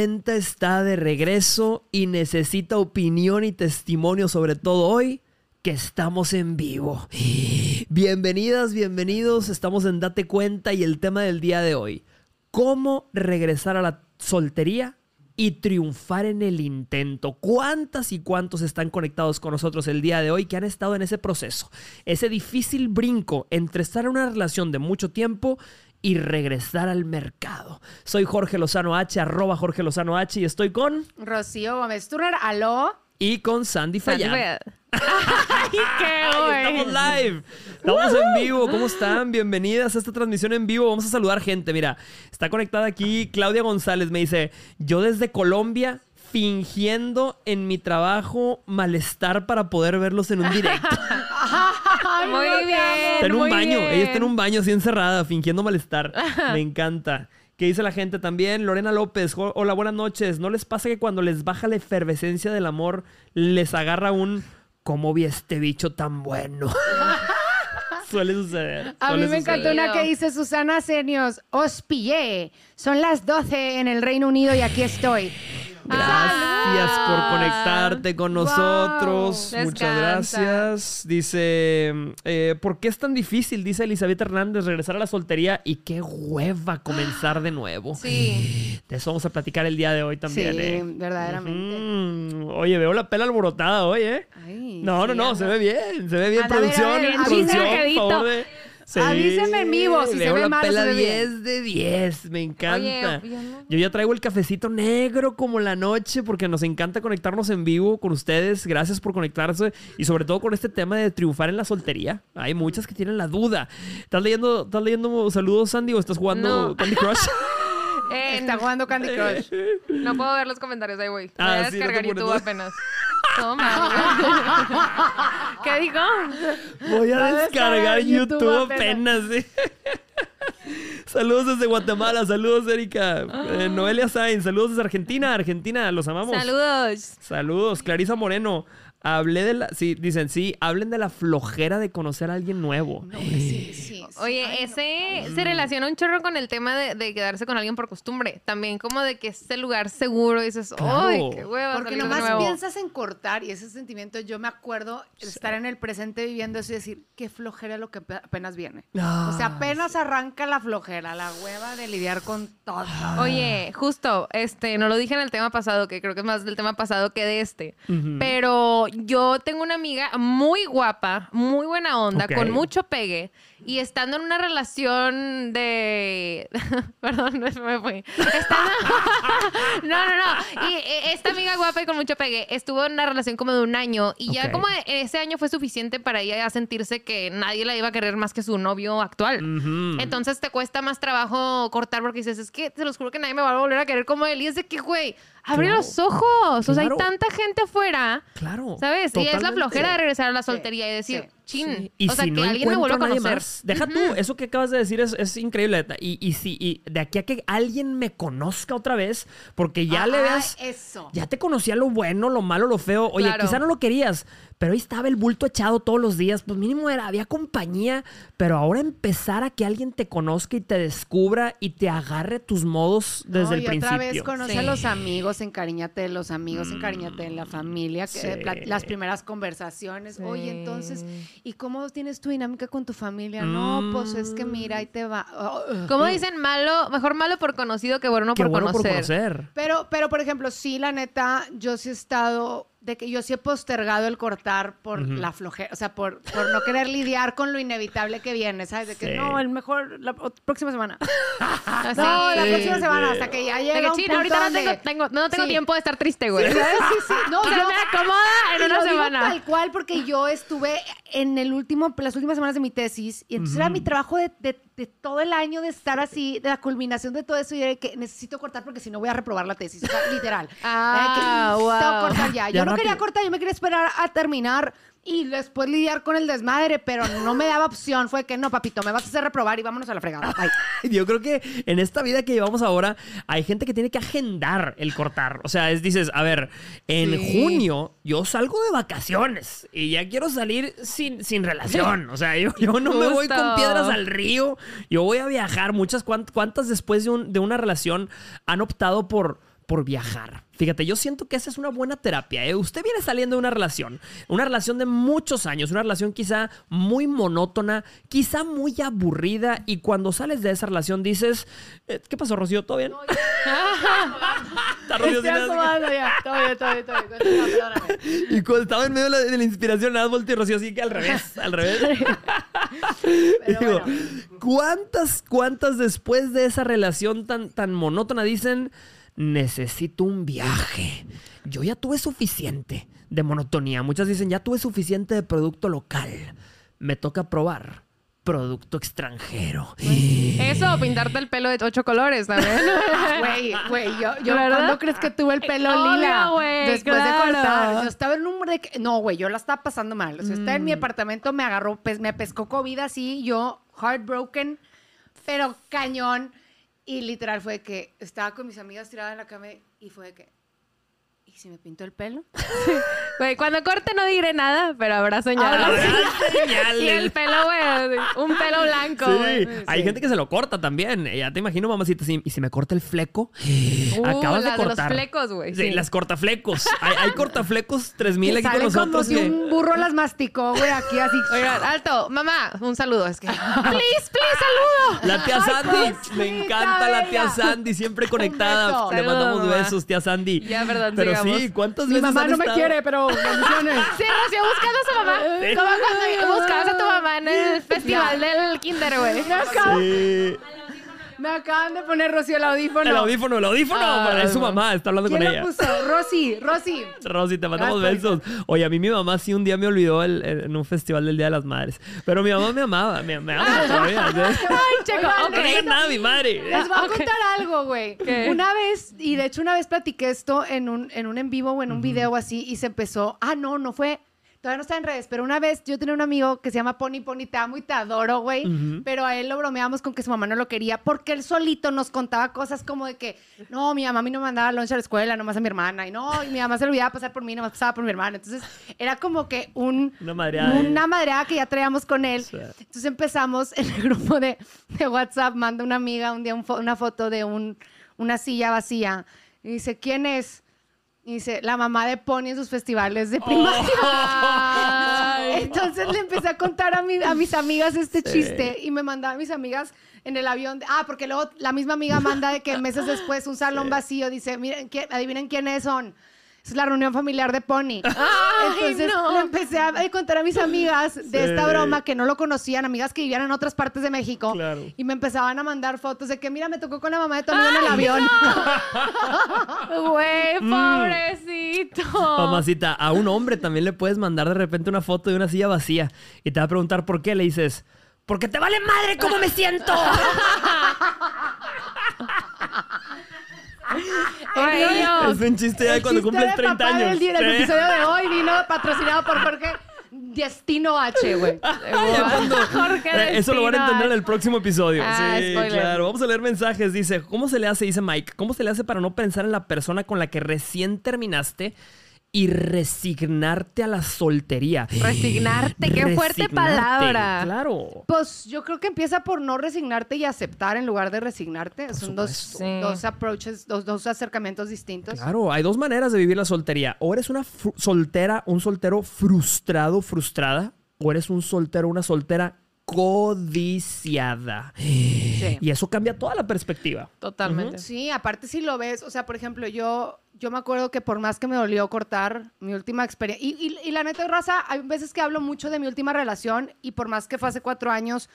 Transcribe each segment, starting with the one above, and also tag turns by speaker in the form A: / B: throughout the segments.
A: Está de regreso y necesita opinión y testimonio sobre todo hoy que estamos en vivo. Bienvenidas, bienvenidos, estamos en Date Cuenta y el tema del día de hoy, ¿cómo regresar a la soltería y triunfar en el intento. ¿Cuántas y cuántos están conectados con nosotros el día de hoy que han estado en ese proceso? Ese difícil brinco entre estar en una relación de mucho tiempo y regresar al mercado. Soy Jorge Lozano H, arroba Jorge Lozano H y estoy con...
B: Rocío Gómez Turner, aló.
A: Y con Sandy Fallán.
B: ¡Ay, qué
A: Estamos live. Estamos en vivo. ¿Cómo están? Bienvenidas a esta transmisión en vivo. Vamos a saludar gente. Mira, está conectada aquí Claudia González. Me dice, yo desde Colombia fingiendo en mi trabajo malestar para poder verlos en un directo.
B: muy bien.
A: Está en un
B: muy
A: baño.
B: bien.
A: Ella está en un baño así encerrada, fingiendo malestar. Me encanta. ¿Qué dice la gente también? Lorena López. Hola, buenas noches. ¿No les pasa que cuando les baja la efervescencia del amor, les agarra un... ¿Cómo vi este bicho tan bueno? suele suceder.
B: A mí me encantó una que dice Susana Senios, os pillé. Son las 12 en el Reino Unido y aquí estoy.
A: Gracias por conectarte con
B: wow.
A: nosotros. Muchas gracias. Dice, eh, ¿por qué es tan difícil? Dice Elizabeth Hernández, regresar a la soltería y qué hueva comenzar de nuevo.
C: Sí.
A: De eso vamos a platicar el día de hoy también.
B: sí,
A: ¿eh?
B: verdaderamente.
A: Mm, oye, veo la pela alborotada hoy, ¿eh?
B: Ay,
A: No, no, no, se ve bien, se ve bien.
B: Ver, a
A: producción,
B: ver,
A: producción,
B: avísame,
A: por favor de... Sí,
B: Avísenme en vivo, si se ve
A: la
B: mal
A: pela
B: se ve
A: 10 de 10, me encanta.
C: Oye, yo no-
A: Yo ya traigo el cafecito negro como la noche porque nos encanta conectarnos en vivo con ustedes. Gracias por conectarse y sobre todo con este tema de triunfar en la soltería. Hay muchas que tienen la duda. ¿Estás leyendo, estás leyendo saludos, Sandy, o estás jugando
C: No.
A: Candy Crush?
C: Eh,
B: Está jugando Candy Crush.
C: no puedo ver los comentarios, ahí voy. Voy
A: Ah,
C: a
A: sí, no te
C: descargar YouTube apenas. Toma. ¿Qué dijo?
A: Voy a
B: Va
A: descargar YouTube,
B: YouTube
A: apenas. sí. saludos desde Guatemala, saludos Erika. Eh, Noelia Sainz, saludos desde Argentina, Argentina, los amamos.
C: Saludos.
A: Saludos, Clarisa Moreno. Hablé de la. Sí, dicen, sí, hablen de la flojera de conocer a alguien nuevo.
B: Sí, sí, sí.
C: Oye,
B: Ay, no.
C: ese se relaciona un chorro con el tema de, de quedarse con alguien por costumbre. También como de que es el lugar seguro y dices,
A: Claro.
C: ¡ay, qué hueva!
B: Porque nomás
C: nuevo".
B: piensas en cortar y ese sentimiento, yo me acuerdo estar en el presente viviendo eso y decir, qué flojera lo que pe- apenas viene.
A: Ah,
B: o sea, apenas arranca la flojera, la hueva de lidiar con todo.
C: Oye, justo, este, no lo dije en el tema pasado, que creo que es más del tema pasado que de este. Pero yo tengo una amiga muy guapa, muy buena onda, con mucho pegue. Y estando en una relación de... Perdón, no me fue. Estando... no, no, no. Y eh, esta amiga guapa y con mucho pegue estuvo en una relación como de un año. Y ya como ese año fue suficiente para ella sentirse que nadie la iba a querer más que su novio actual. Entonces te cuesta más trabajo cortar porque dices, es que te los juro que nadie me va a volver a querer como él. Y es de que, güey, abre
A: Claro.
C: los ojos. O sea, hay tanta gente afuera.
A: Claro.
C: ¿Sabes? Y es la flojera de regresar a la soltería y decir,
B: sí,
C: chin.
A: Sí. Y
C: o sea,
A: si
C: que
A: no
C: alguien me vuelva a conocer.
A: más, deja tú, eso que acabas de decir es, es increíble. Y, y si y de aquí a que alguien me conozca otra vez, porque ya le
B: Ah,
A: veas,
B: Eso.
A: ya te conocía lo bueno, lo malo, lo feo. Oye,
C: Claro.
A: quizá no lo querías, pero ahí estaba el bulto echado todos los días. Pues mínimo era, había compañía, pero ahora empezar a que alguien te conozca y te descubra y te agarre tus modos desde
B: No,
A: el
B: y
A: principio.
B: otra vez conoce
C: Sí.
B: a los amigos, encariñate de los amigos, encariñate de la familia, que-
A: Sí.
B: pla- las primeras conversaciones.
C: Sí.
B: Oye, entonces, ¿y cómo tienes tu dinámica con tu familia? No, pues es que mira, ahí te va. Oh, ugh.
C: Como dicen, malo, mejor malo por conocido que bueno por
A: bueno por
C: conocer.
A: conocer.
B: Pero, pero, por ejemplo, sí, la neta, yo sí he estado, de que yo sí he postergado el cortar por la flojera, o sea, por, por no querer lidiar con lo inevitable que viene, ¿sabes? De que
A: Sí.
B: no, el mejor, la próxima semana. No, la
A: Sí,
B: próxima semana,
A: sí.
B: hasta que ya
C: De
B: llega
C: que,
B: un punto
C: ahorita no tengo, tengo- no tengo
B: Sí.
C: tiempo de estar triste, güey.
B: Sí, sí, sí. No, yo-
C: me acomoda en
B: y
C: una
B: lo digo
C: semana.
B: tal cual porque yo estuve en el último, las últimas semanas de mi tesis y entonces era mi trabajo de, de- de todo el año de estar así, de la culminación de todo eso y de que necesito cortar porque si no voy a reprobar la tesis, o sea, literal.
C: Ah,
B: Eh, que necesito
C: wow.
B: cortar ya.
A: Ya
B: Yo no
A: rápido.
B: quería cortar, yo me quería esperar a terminar y después lidiar con el desmadre, pero no me daba opción. Fue que no, papito, me vas a hacer reprobar y vámonos a la fregada.
A: Yo creo que en esta vida que llevamos ahora hay gente que tiene que agendar el cortar. O sea, es dices, a ver, en
B: Sí.
A: junio yo salgo de vacaciones y ya quiero salir sin, sin relación. O sea, yo, yo no me voy con piedras al río. Yo voy a viajar. Muchas cuántas después de, un- de una relación han optado por por viajar. Fíjate, yo siento que esa es una buena terapia. ¿eh? Usted viene saliendo de una relación, una relación de muchos años, una relación quizá muy monótona, quizá muy aburrida, y cuando sales de esa relación dices, eh, ¿qué pasó, Rocío? ¿Todo bien? Está Rocío sin nada.
B: acomodando ya. Todo bien, todo bien, todo bien. Continúa, perdóname.
A: Y cuando estaba en medio de la, de la inspiración, nada más volteé y Rocío así que al revés, al revés. Digo,
B: bueno.
A: ¿cuántas, cuántas después de esa relación tan, tan monótona dicen, necesito un viaje? Yo ya tuve suficiente de monotonía. Muchas dicen, ya tuve suficiente de producto local. Me toca probar producto extranjero.
C: Eso, o pintarte el pelo de ocho colores también.
B: Güey, güey, yo, yo
C: ¿Verdad?
B: ¿cuándo crees que tuve el pelo
C: Obvio,
B: lila? Después
C: claro.
B: de cortar. Yo estaba en un de que- No, güey, yo la estaba pasando mal. O sea, estaba en
C: Mm.
B: mi apartamento, me agarró, pues me pescó COVID así, yo heartbroken, pero cañón. Y literal fue que estaba con mis amigas tiradas en la cama y fue que. ¿Y si me pinto el pelo?
C: Güey, cuando corte no diré nada, pero habrá señales.
A: Habrá señales.
C: y el pelo, güey, un pelo blanco.
A: Sí,
C: güey.
A: hay gente que se lo corta también. Eh, Ya te imagino, mamacita, si- y si me corta el fleco,
C: Uh,
A: acabas de
C: de los
A: cortar.
C: flecos, güey.
A: Sí,
C: sí.
A: las cortaflecos. Hay, hay cortaflecos 3000
B: Que
A: aquí con
B: salen como
A: nosotros.
B: si
A: que-
B: un burro las masticó, güey, aquí así.
C: Oigan, alto, mamá, un saludo. Es que. Please, please, saludo.
A: La tía
B: Ay,
A: Sandy,
B: cosita
A: me encanta la tía
B: bella.
A: Sandy, siempre conectada.
B: beso.
A: Le
C: Saludos,
A: mandamos
C: mamá.
A: besos, tía Sandy.
C: Ya, perdón,
A: Pero
C: sigamos.
A: Sí, ¿cuántas
B: Mi
A: veces
B: mamá
A: han
B: no me
A: estado?
B: quiere, pero bendiciones.
C: Sí, Rocío, buscando a su mamá. Como cuando buscabas a tu mamá en el festival del kinder, güey.
B: Acaban,
A: Sí.
B: Me acaban de poner Rocío el audífono.
A: El audífono, el audífono.
C: Ay,
A: es su
C: mamá.
A: está hablando con
B: ¿Quién
A: ella.
B: puso? Rosy, Rosy.
A: Rosy, te mandamos
B: Gracias.
A: besos. Oye, a mí mi mamá sí un día me olvidó el- el- en un festival del Día de las Madres. Pero mi mamá me amaba, me, me ama todavía. ¿sí?
B: Ay, checo.
C: Ok.
A: No nada mi madre.
B: Les voy a contar algo, güey. Una vez, y de hecho una vez platiqué esto en un, en un en vivo o en un video o así, y se empezó. Ah, no, no fue. Todavía no está en redes, pero una vez yo tenía un amigo que se llama Pony Pony, te amo y te adoro, güey. Pero a él lo bromeábamos con que su mamá no lo quería porque él solito nos contaba cosas como de que, no, mi mamá a mí no me mandaba lunch a la escuela, nomás a mi hermana. Y no, y mi mamá se olvidaba pasar por mí, nomás pasaba por mi hermana. Entonces era como que un,
A: Una madreada.
B: una madreada que ya traíamos con él. Entonces empezamos en el grupo de, de WhatsApp, manda una amiga un día un fo- una foto de un, una silla vacía. Y dice, ¿quién es? Y dice, la mamá de Pony en sus festivales de primaria. Entonces le empecé a contar a, mi- a mis amigas este chiste y me mandaba a mis amigas en el avión. de- ah, porque luego la misma amiga manda de que meses después un salón vacío dice, miren, ¿quién- adivinen quiénes son. Es la reunión familiar de Pony.
C: Ay,
B: Entonces
C: no.
B: le empecé a contar a mis amigas de
A: Sí.
B: esta broma que no lo conocían, amigas que vivían en otras partes de México.
A: Claro.
B: Y me empezaban a mandar fotos de que, mira, me tocó con la mamá de tu amigo en el avión.
C: Güey,
A: Mm.
C: pobrecito.
A: Mamacita, a un hombre también le puedes mandar de repente una foto de una silla vacía y te va a preguntar por qué. Le dices, porque te vale madre cómo me siento. Es un chiste ya de
B: El
A: cuando
B: chiste
A: cumples
B: de
A: 30
B: papá
A: años.
B: del día del
A: Sí.
B: episodio de hoy vino patrocinado por Jorge Destino H, güey.
C: Jorge
A: Eh, Eso lo van a entender en el próximo episodio.
C: Ah,
A: sí,
C: spoiler.
A: claro. Vamos a leer mensajes. Dice, ¿cómo se le hace? Dice Mike, ¿cómo se le hace para no pensar en la persona con la que recién terminaste y resignarte a la soltería?
C: Resignarte, qué fuerte palabra.
A: Claro.
B: Pues yo creo que empieza por no resignarte y aceptar en lugar de resignarte. Son dos.
C: Sí.
B: dos approaches, dos, dos acercamientos distintos.
A: Claro, hay dos maneras de vivir la soltería. O eres una soltera, un soltero frustrado, frustrada, o eres un soltero, una soltera codiciada.
B: Sí.
A: Y eso cambia toda la perspectiva.
C: Totalmente.
B: Sí, aparte si lo ves, o sea, por ejemplo, yo, yo me acuerdo que por más que me dolió cortar mi última experiencia, y, y- y la neta, raza, hay veces que hablo mucho de mi última relación y por más que fue hace cuatro años,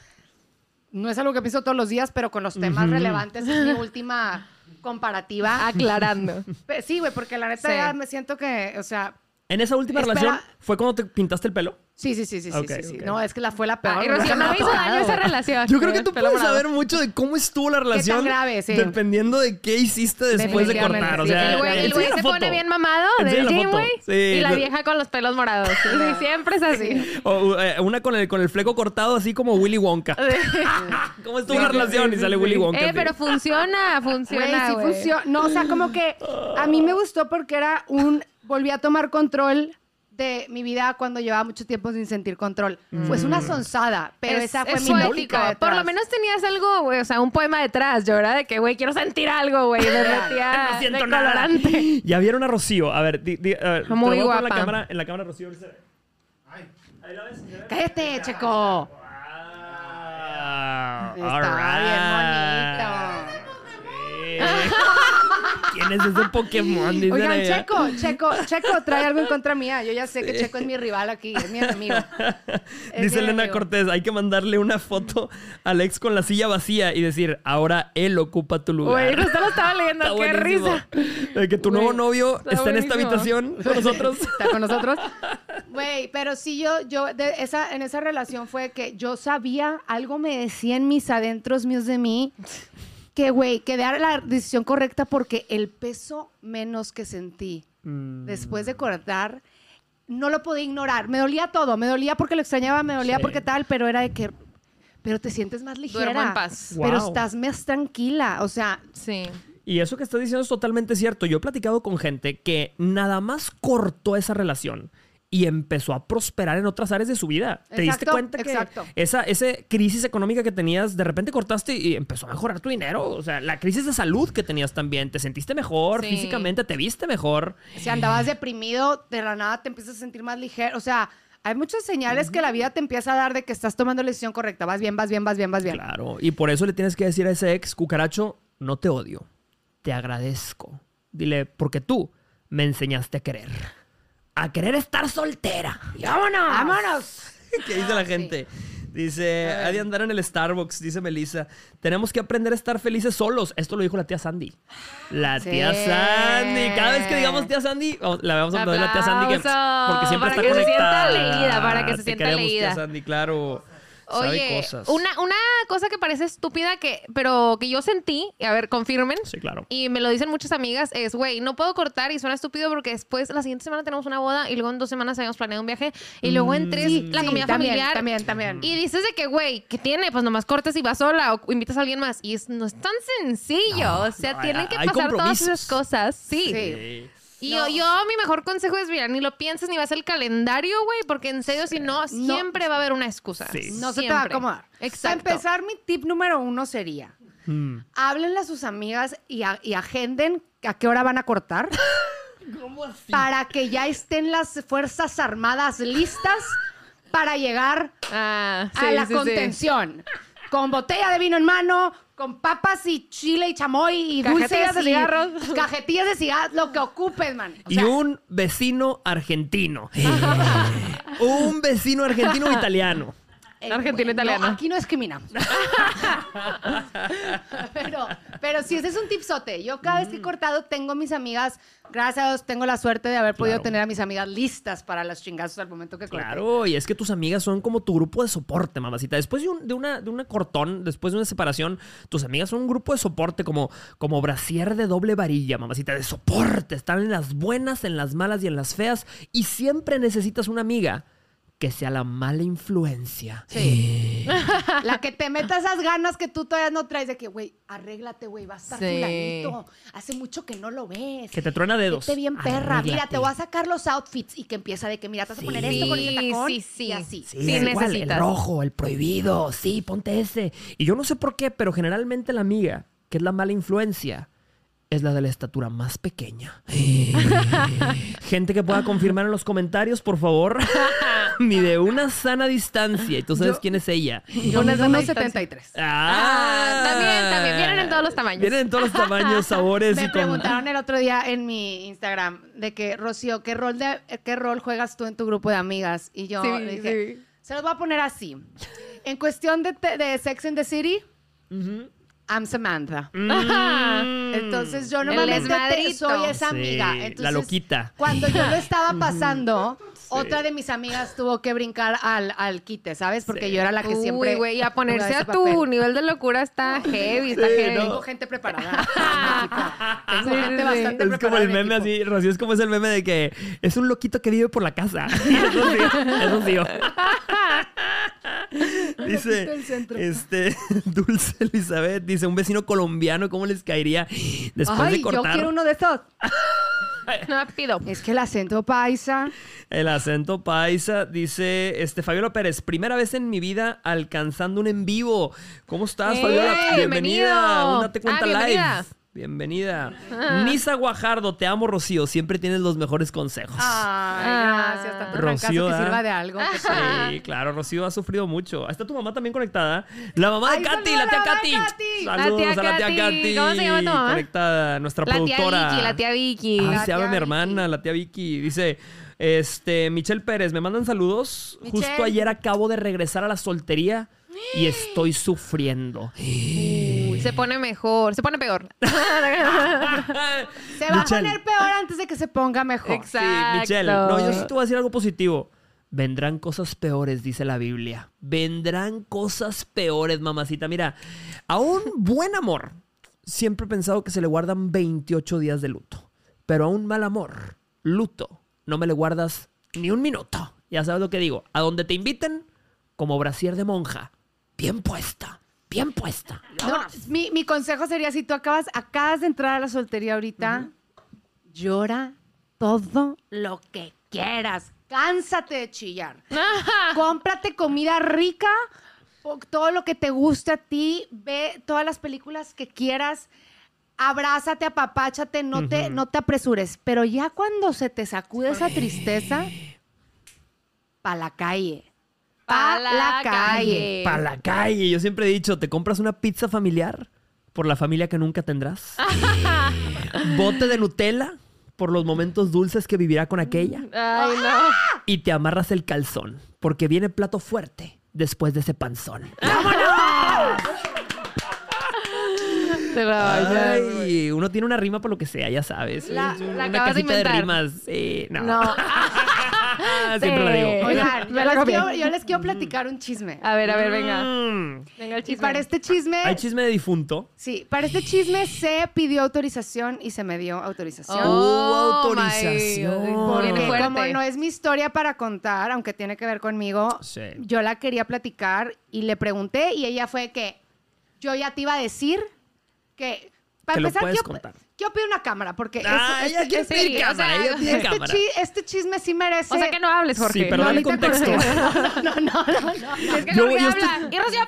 B: no es algo que pienso todos los días, pero con los temas relevantes es mi última comparativa.
C: Aclarando.
B: Sí, güey, porque la neta
C: Sí.
B: ya me siento que, o sea,
A: En esa última
B: Espera.
A: relación, ¿fue cuando te pintaste el pelo?
B: Sí, sí, sí, sí, sí, sí. No, es que la fue la peor.
C: Ay, Rocío, no me hizo daño esa relación.
A: Yo creo que tú puedes
C: morado.
A: saber mucho de cómo estuvo la relación.
B: grave, sí.
A: Dependiendo de qué hiciste después de cortar. O sea,
C: El güey, se
A: foto.
C: pone bien mamado del güey.
A: Sí,
C: y la vieja con los pelos morados. Sí, siempre es así.
A: O, eh, una con el, con el fleco cortado, así como Willy Wonka. ¿Cómo estuvo la relación? Y sale Willy Wonka.
C: Eh, pero funciona,
B: Güey, sí funciona. No, o sea, como que a mí me gustó porque era un. Volví a tomar control de mi vida cuando llevaba mucho tiempo sin sentir control. Fue una sonzada, pero
C: Es-
B: esa fue
C: es
B: mi lógica
C: Por lo menos tenías algo, güey, o sea, un poema detrás, yo, ¿verdad? De que, güey, quiero sentir algo, güey. Me metía
A: no siento
C: de
A: nada.
C: colorante.
A: Ya vieron a Rocío. A ver, di, di- a ver, te
C: Muy
A: voy a poner en la cámara, en la cámara Rocío. ve. Ahí la ves.
B: Cállate, Checo.
A: Ah,
B: Está bien bonito.
A: ¿Quién es ese Pokémon? Dicen
B: Oigan,
A: allá.
B: Checo, Checo, Checo trae algo en contra mía. Yo ya sé que Checo es mi rival aquí, es mi enemigo. Es
A: Dice
B: mi
A: Elena
B: enemigo.
A: Cortés, hay que mandarle una foto al ex con la silla vacía y decir, ahora él ocupa tu lugar.
C: Güey, justo lo estaba leyendo,
A: Está
C: qué
A: buenísimo.
C: risa.
A: De que tu nuevo novio
C: está
A: está, en esta habitación con nosotros.
B: ¿Está con nosotros? Güey, pero sí yo, yo de esa, en esa relación fue que yo sabía, algo me decía en mis adentros míos de mí, que, güey, que era la decisión correcta porque el peso menos que sentí
A: Mm.
B: después de cortar, no lo podía ignorar. Me dolía todo, me dolía porque lo extrañaba, me dolía
A: Sí.
B: porque tal, pero era de que, pero te sientes más ligera.
C: Duermo en paz.
B: Pero
A: Wow.
B: estás más tranquila, o sea,
C: Sí.
A: Y eso que estás diciendo es totalmente cierto. Yo he platicado con gente que nada más cortó esa relación y empezó a prosperar en otras áreas de su vida. ¿Te diste cuenta que
B: exacto.
A: esa, esa crisis económica que tenías, de repente cortaste y empezó a mejorar tu dinero? O sea, la crisis de salud que tenías también, te sentiste mejor
C: Sí.
A: físicamente, te viste mejor.
B: Si andabas deprimido, de la nada te empiezas a sentir más ligero. O sea, hay muchas señales que la vida te empieza a dar de que estás tomando la decisión correcta. Vas bien, vas bien, vas bien, vas bien.
A: Claro, y por eso le tienes que decir a ese ex, cucaracho, no te odio, te agradezco. Dile, porque tú me enseñaste a querer. A querer estar soltera. Y vámonos.
B: ¡Vámonos!
A: ¿Qué dice la gente? Dice, ha de andar en el Starbucks, dice Melissa. Tenemos que aprender a estar felices solos. Esto lo dijo la tía Sandy. La
B: Sí.
A: tía Sandy. Cada vez que digamos tía Sandy, la vamos a a la tía Sandy. Que, porque siempre
C: para
A: está
C: que se sienta
A: conectada.
C: leída, para que se
A: Te
C: sienta
A: queremos,
C: leída.
A: Tía Sandy, claro. Sabe
C: Oye,
A: cosas.
C: una, una cosa que parece estúpida, que, pero que yo sentí, a ver, confirmen.
A: Sí, claro.
C: Y me lo dicen muchas amigas, es, güey, no puedo cortar y suena estúpido porque después la siguiente semana tenemos una boda y luego en dos semanas habíamos planeado un viaje y luego en tres
B: Sí,
C: la
B: sí,
C: comida
B: también,
C: familiar.
B: también, también.
C: Y dices de que, güey, ¿qué tiene? Pues nomás cortas y vas sola o invitas a alguien más. Y es, no es tan sencillo.
A: No,
C: o sea,
A: no,
C: tienen
A: hay-
C: que
A: hay
C: pasar todas esas cosas. Sí.
B: Sí.
C: Y
B: No.
C: yo, yo, mi mejor consejo es, mira, ni lo pienses ni vas al calendario, güey, porque en serio, si no, siempre va a haber una excusa.
A: Sí.
B: No se te va a
C: Siempre.
B: acomodar.
C: Exacto.
B: Para empezar, mi tip número uno sería,
A: Mm.
B: háblenle a sus amigas y, a- y agenden a qué hora van a cortar
A: ¿Cómo así?
B: para que ya estén las Fuerzas Armadas listas para llegar
C: Ah,
B: a la
C: sí, sí.
B: contención. Con botella de vino en mano, con papas y chile y chamoy y
C: Cajetillas
B: dulces
C: de
B: y
C: cigarros.
B: Cajetillas de cigarros, lo que ocupes, man. O
A: y un vecino argentino. un vecino argentino italiano.
B: Eh,
C: Argentino
B: bueno,
C: italiano.
B: aquí no discriminamos. pero, pero sí, ese es un tipsote. Yo cada
A: Mm.
B: vez que he cortado tengo mis amigas, gracias a Dios, tengo la suerte de haber podido
A: Claro.
B: tener a mis amigas listas para los chingazos al momento que corté.
A: Claro, y es que tus amigas son como tu grupo de soporte, mamacita. Después de, un, de una, de una cortón, después de una separación, tus amigas son un grupo de soporte como, como brasier de doble varilla, mamacita, de soporte. Están en las buenas, en las malas y en las feas. Y siempre necesitas una amiga que sea la mala influencia.
B: Sí. La que te meta esas ganas que tú todavía no traes de que, güey, arréglate, güey, va a estar
C: Sí.
B: Hace mucho que no lo ves.
A: Que te truena dedos.
B: Vete bien perra. Mira, te voy a sacar los outfits y que empieza de que, mira, te vas a poner esto con
C: Sí,
B: tacón
C: sí, sí.
B: y así.
A: Sí,
C: Sí,
A: el, cual, el rojo, el prohibido. Sí, ponte ese. Y yo no sé por qué, pero generalmente la amiga, que es la mala influencia, es la de la estatura más pequeña. Gente que pueda confirmar en los comentarios, por favor. Mide una sana distancia. Y tú sabes
B: Yo-
A: quién es ella.
B: Yo
C: Una sana
B: unos
C: distancia.
B: 73.
C: Ah, también, también. Vienen en todos los tamaños.
A: Vienen en todos los tamaños, sabores
B: Me
A: y con...
B: preguntaron el otro día en mi Instagram de que, Rocío, ¿qué rol, de, ¿qué rol juegas tú en tu grupo de amigas? Y yo
C: Sí,
B: le dije,
C: sí.
B: se los voy a poner así. En cuestión de, de Sex and the City,
A: Ujú.
B: I'm Samantha.
A: Mm.
B: Entonces yo normalmente soy esa
A: Sí,
B: amiga.
A: la
B: Entonces,
A: loquita.
B: Cuando yo lo estaba pasando, otra de mis amigas tuvo que brincar al, al quite, ¿sabes? Porque
A: Sí.
B: yo era la que
C: Uy,
B: siempre.
C: güey, y a ponerse a tu
B: papel.
C: nivel de locura está heavy, está
A: Sí,
C: heavy.
A: ¿no?
B: Tengo gente preparada. Tengo gente bastante
A: Es como
B: preparada.
A: el meme así, Rocío, es como es el meme de que es un loquito que vive por la casa. Eso sí, eso sí. Dice, este, Dulce Elizabeth, dice, un vecino colombiano, ¿cómo les caería después
B: Ay,
A: de
B: yo
A: cortar?
B: quiero uno de estos.
C: Rápido.
B: Es que el acento paisa.
A: El acento paisa, dice este Fabiola Pérez, primera vez en mi vida alcanzando un en vivo. ¿Cómo estás,
C: ¡Eh!
A: Fabiola? Bienvenida.
C: bienvenido.
A: Un Date cuenta
C: Ah, bienvenida.
A: live. Bienvenida. Nisa Guajardo, te amo, Rocío. Siempre tienes los mejores consejos.
B: Ay,
C: Ah.
B: gracias. Tanto
A: Rocío,
B: que
A: ¿ah?
B: sirva de algo. que sea.
A: Sí, claro, Rocío ha sufrido mucho. Ahí está tu mamá también conectada. La mamá de
B: Ay,
A: Katy, la tía Katy.
B: Katy.
A: Saludos
C: La tía
A: a la tía
C: Katy.
A: Katy.
C: ¿Cómo se llama tu mamá?
A: Conectada, nuestra
C: La tía
A: productora.
C: Vicky, la tía Vicky.
A: Ay,
B: La
A: se
B: tía
A: llama mi hermana, la tía Vicky. Dice, este, Michelle Pérez, me mandan saludos.
B: Michelle.
A: Justo ayer acabo de regresar a la soltería y estoy sufriendo.
C: Se pone mejor, se pone peor.
B: Se va a poner peor antes de que se ponga mejor.
C: Exacto.
A: Sí, Michelle. No, yo sí te voy a decir algo positivo. Vendrán cosas peores, dice la Biblia. Vendrán cosas peores, mamacita. Mira, a un buen amor, siempre he pensado que se le guardan 28 días de luto. Pero a un mal amor, luto, no me le guardas ni un minuto. Ya sabes lo que digo. A donde te inviten, como brasier de monja. Bien puesta, bien puesta.
B: No, mi, mi consejo sería si tú acabas, acabas de entrar a la soltería ahorita, llora todo lo que quieras. Cánsate de chillar. Cómprate comida rica, o todo lo que te guste a ti, ve todas las películas que quieras. Abrázate, apapáchate, no te, no te apresures. Pero ya cuando se te sacude esa tristeza, pa' la calle. Pa' la calle.
A: Para la calle. Yo siempre he dicho, ¿te compras una pizza familiar por la familia que nunca tendrás? Bote de Nutella por los momentos dulces que vivirá con aquella.
C: Ay, no.
A: Y te amarras el calzón porque viene plato fuerte después de ese panzón.
C: La.
A: Ay, uno tiene una rima por lo que sea, ya sabes.
C: La-
A: Es
C: la
A: una
C: de
A: casita de,
C: inventar.
A: rimas. Sí, no.
B: No.
A: Siempre la digo.
B: Oigan, yo les, quiero, yo les quiero platicar un chisme.
C: A ver, a ver, venga.
A: Mm.
C: Venga el
B: Y
C: chisme.
B: para este chisme,
A: Hay chisme de difunto.
B: sí, para este chisme se pidió autorización y se me dio autorización.
A: Hubo
C: Oh,
A: autorización.
B: Porque como no es mi historia para contar, aunque tiene que ver conmigo,
A: Sí.
B: yo la quería platicar y le pregunté y ella fue que yo ya te iba a decir que para
A: Que lo
B: empezar
A: puedes
B: quiero,
A: contar.
B: una cámara porque
A: Ah, ella
B: este, este-
C: o sea,
B: este
A: cámara.
B: chi- este chisme sí merece
C: O sea que no hables, Jorge.
A: Sí, pero
B: No,
A: dale contexto.
B: No, no, no, no, no.
C: Es que
A: Yo-
C: no
A: yo
C: habla.
A: estoy-
C: Y Rocío,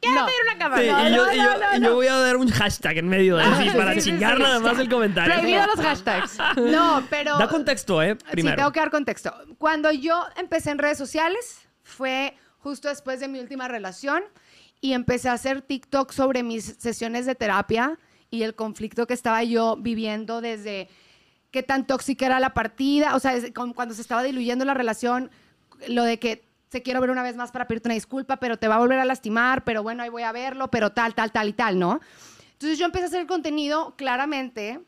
C: quiero
B: No.
C: pedir una cámara.
A: Sí,
B: No,
A: y yo,
B: no,
A: y yo-
B: no, no,
A: y yo voy a dar un hashtag en medio de así
B: sí,
A: para chingar
B: sí.
A: nada más el comentario.
C: Prohibido los hashtags.
B: No, pero
A: Da contexto, ¿eh? Primero.
B: Sí, tengo que dar contexto. Cuando yo empecé en redes sociales, fue justo después de mi última relación y empecé a hacer TikTok sobre mis sesiones de terapia y el conflicto que estaba yo viviendo desde qué tan tóxica era la partida, o sea, cuando se estaba diluyendo la relación, lo de que se quiero ver una vez más para pedirte una disculpa, pero te va a volver a lastimar, pero bueno, ahí voy a verlo, pero tal, tal, tal y tal, ¿no? Entonces yo empecé a hacer contenido claramente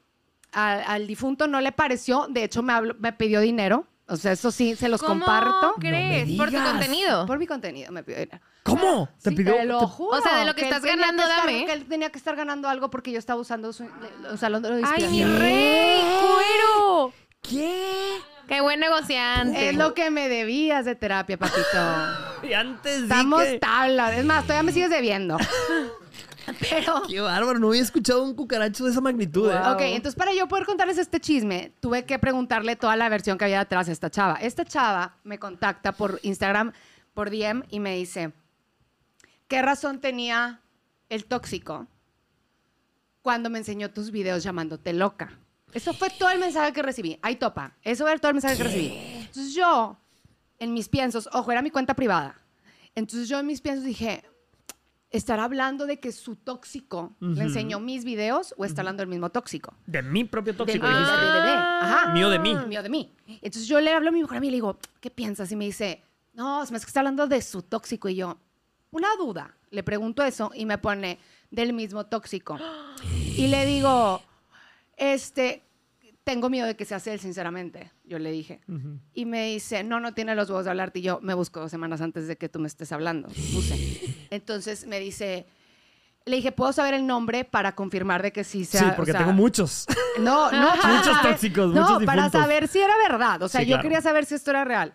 B: al, al difunto no le pareció, de hecho me, habló- me pidió dinero, o sea, eso sí, se los
C: ¿Cómo
B: comparto.
C: crees? ¿Por tu contenido?
B: Por mi contenido me pidió dinero.
A: ¿Cómo? ¿Te
B: Sí,
A: pidió?
B: te lo juro.
C: O sea, de lo que
B: él
C: estás
B: tenía
C: ganando,
B: que estar-
C: dame.
B: que él tenía que estar ganando algo porque yo estaba usando su, usando de
C: ¡Ay, mi
B: inspiración.
C: rey! ¡Cuero!
A: ¿Qué?
C: ¡Qué buen negociante!
B: Es lo que me debías de terapia, papito.
A: Y antes
B: Estamos
A: dije...
B: tablas. Es más, todavía me sigues debiendo. Pero...
A: Qué bárbaro, no había escuchado un cucaracho de esa magnitud, ¿eh?
C: Wow.
B: Ok, entonces para yo poder contarles este chisme, tuve que preguntarle toda la versión que había detrás de esta chava. Esta chava me contacta por Instagram, por DM, y me dice, ¿qué razón tenía el tóxico cuando me enseñó tus videos llamándote loca? Eso fue todo el mensaje que recibí. Ahí topa. Eso era todo el mensaje que recibí. Entonces yo, en mis piensos, ojo, era mi cuenta privada. Entonces yo en mis piensos dije, ¿estará hablando de que su tóxico le enseñó mis videos o está hablando del mismo tóxico?
A: De mi propio tóxico,
B: de- de- de- Ajá.
A: Mío de mí.
B: Mío de mí. Entonces yo le hablo a mi mejor amiga y le digo, ¿qué piensas? Y me dice, no, se me hace que está hablando de su tóxico. Y yo, una duda. Le pregunto eso y me pone del mismo tóxico. Y le digo, este, tengo miedo de que sea él, sinceramente. Yo le dije. Y me dice, no, no tiene los huevos de hablarte. Y yo me busco dos semanas antes de que tú me estés hablando. Puse. Entonces me dice, le dije, ¿puedo saber el nombre para confirmar de que sí sea?
A: Sí,
B: o
A: porque
B: sea,
A: tengo muchos.
B: no, no. para
A: Muchos tóxicos,
B: no,
A: muchos
B: para saber si era verdad. O sea,
A: Sí,
B: yo
A: claro.
B: quería saber si esto era real.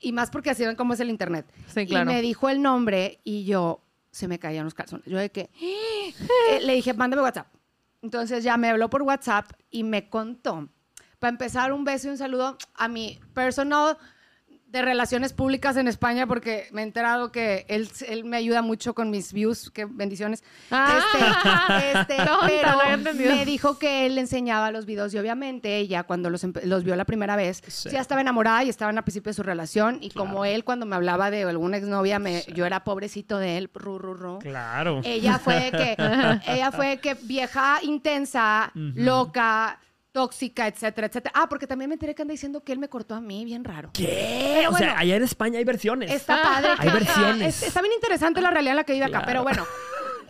B: Y más porque así ven cómo es el internet.
C: Sí, claro.
B: Y me dijo el nombre y yo se me caían los calzones. Yo de que eh, le dije, mándame WhatsApp. Entonces ya me habló por WhatsApp y me contó. para empezar, un beso y un saludo a mi personal de relaciones públicas en España porque me he enterado que él, él me ayuda mucho con mis views, qué bendiciones.
C: Ah.
B: Este, este,
C: Tonta,
B: pero me dijo que él le enseñaba los videos y obviamente ella cuando los, los vio la primera vez,
A: Sí.
B: ya estaba enamorada y estaban al principio de su relación y como él cuando me hablaba de alguna exnovia, me, yo era pobrecito de él, ru, ru, ru.
A: Claro.
B: Ella fue que, ella fue que vieja, intensa, loca, tóxica, etcétera, etcétera. Ah, porque también me enteré que anda diciendo que él me cortó a mí, bien raro.
A: ¿Qué? O sea, allá en España hay versiones.
B: Está padre.
A: Hay versiones.
B: es- está bien interesante la realidad en la que vive acá,
A: Claro.
B: pero bueno.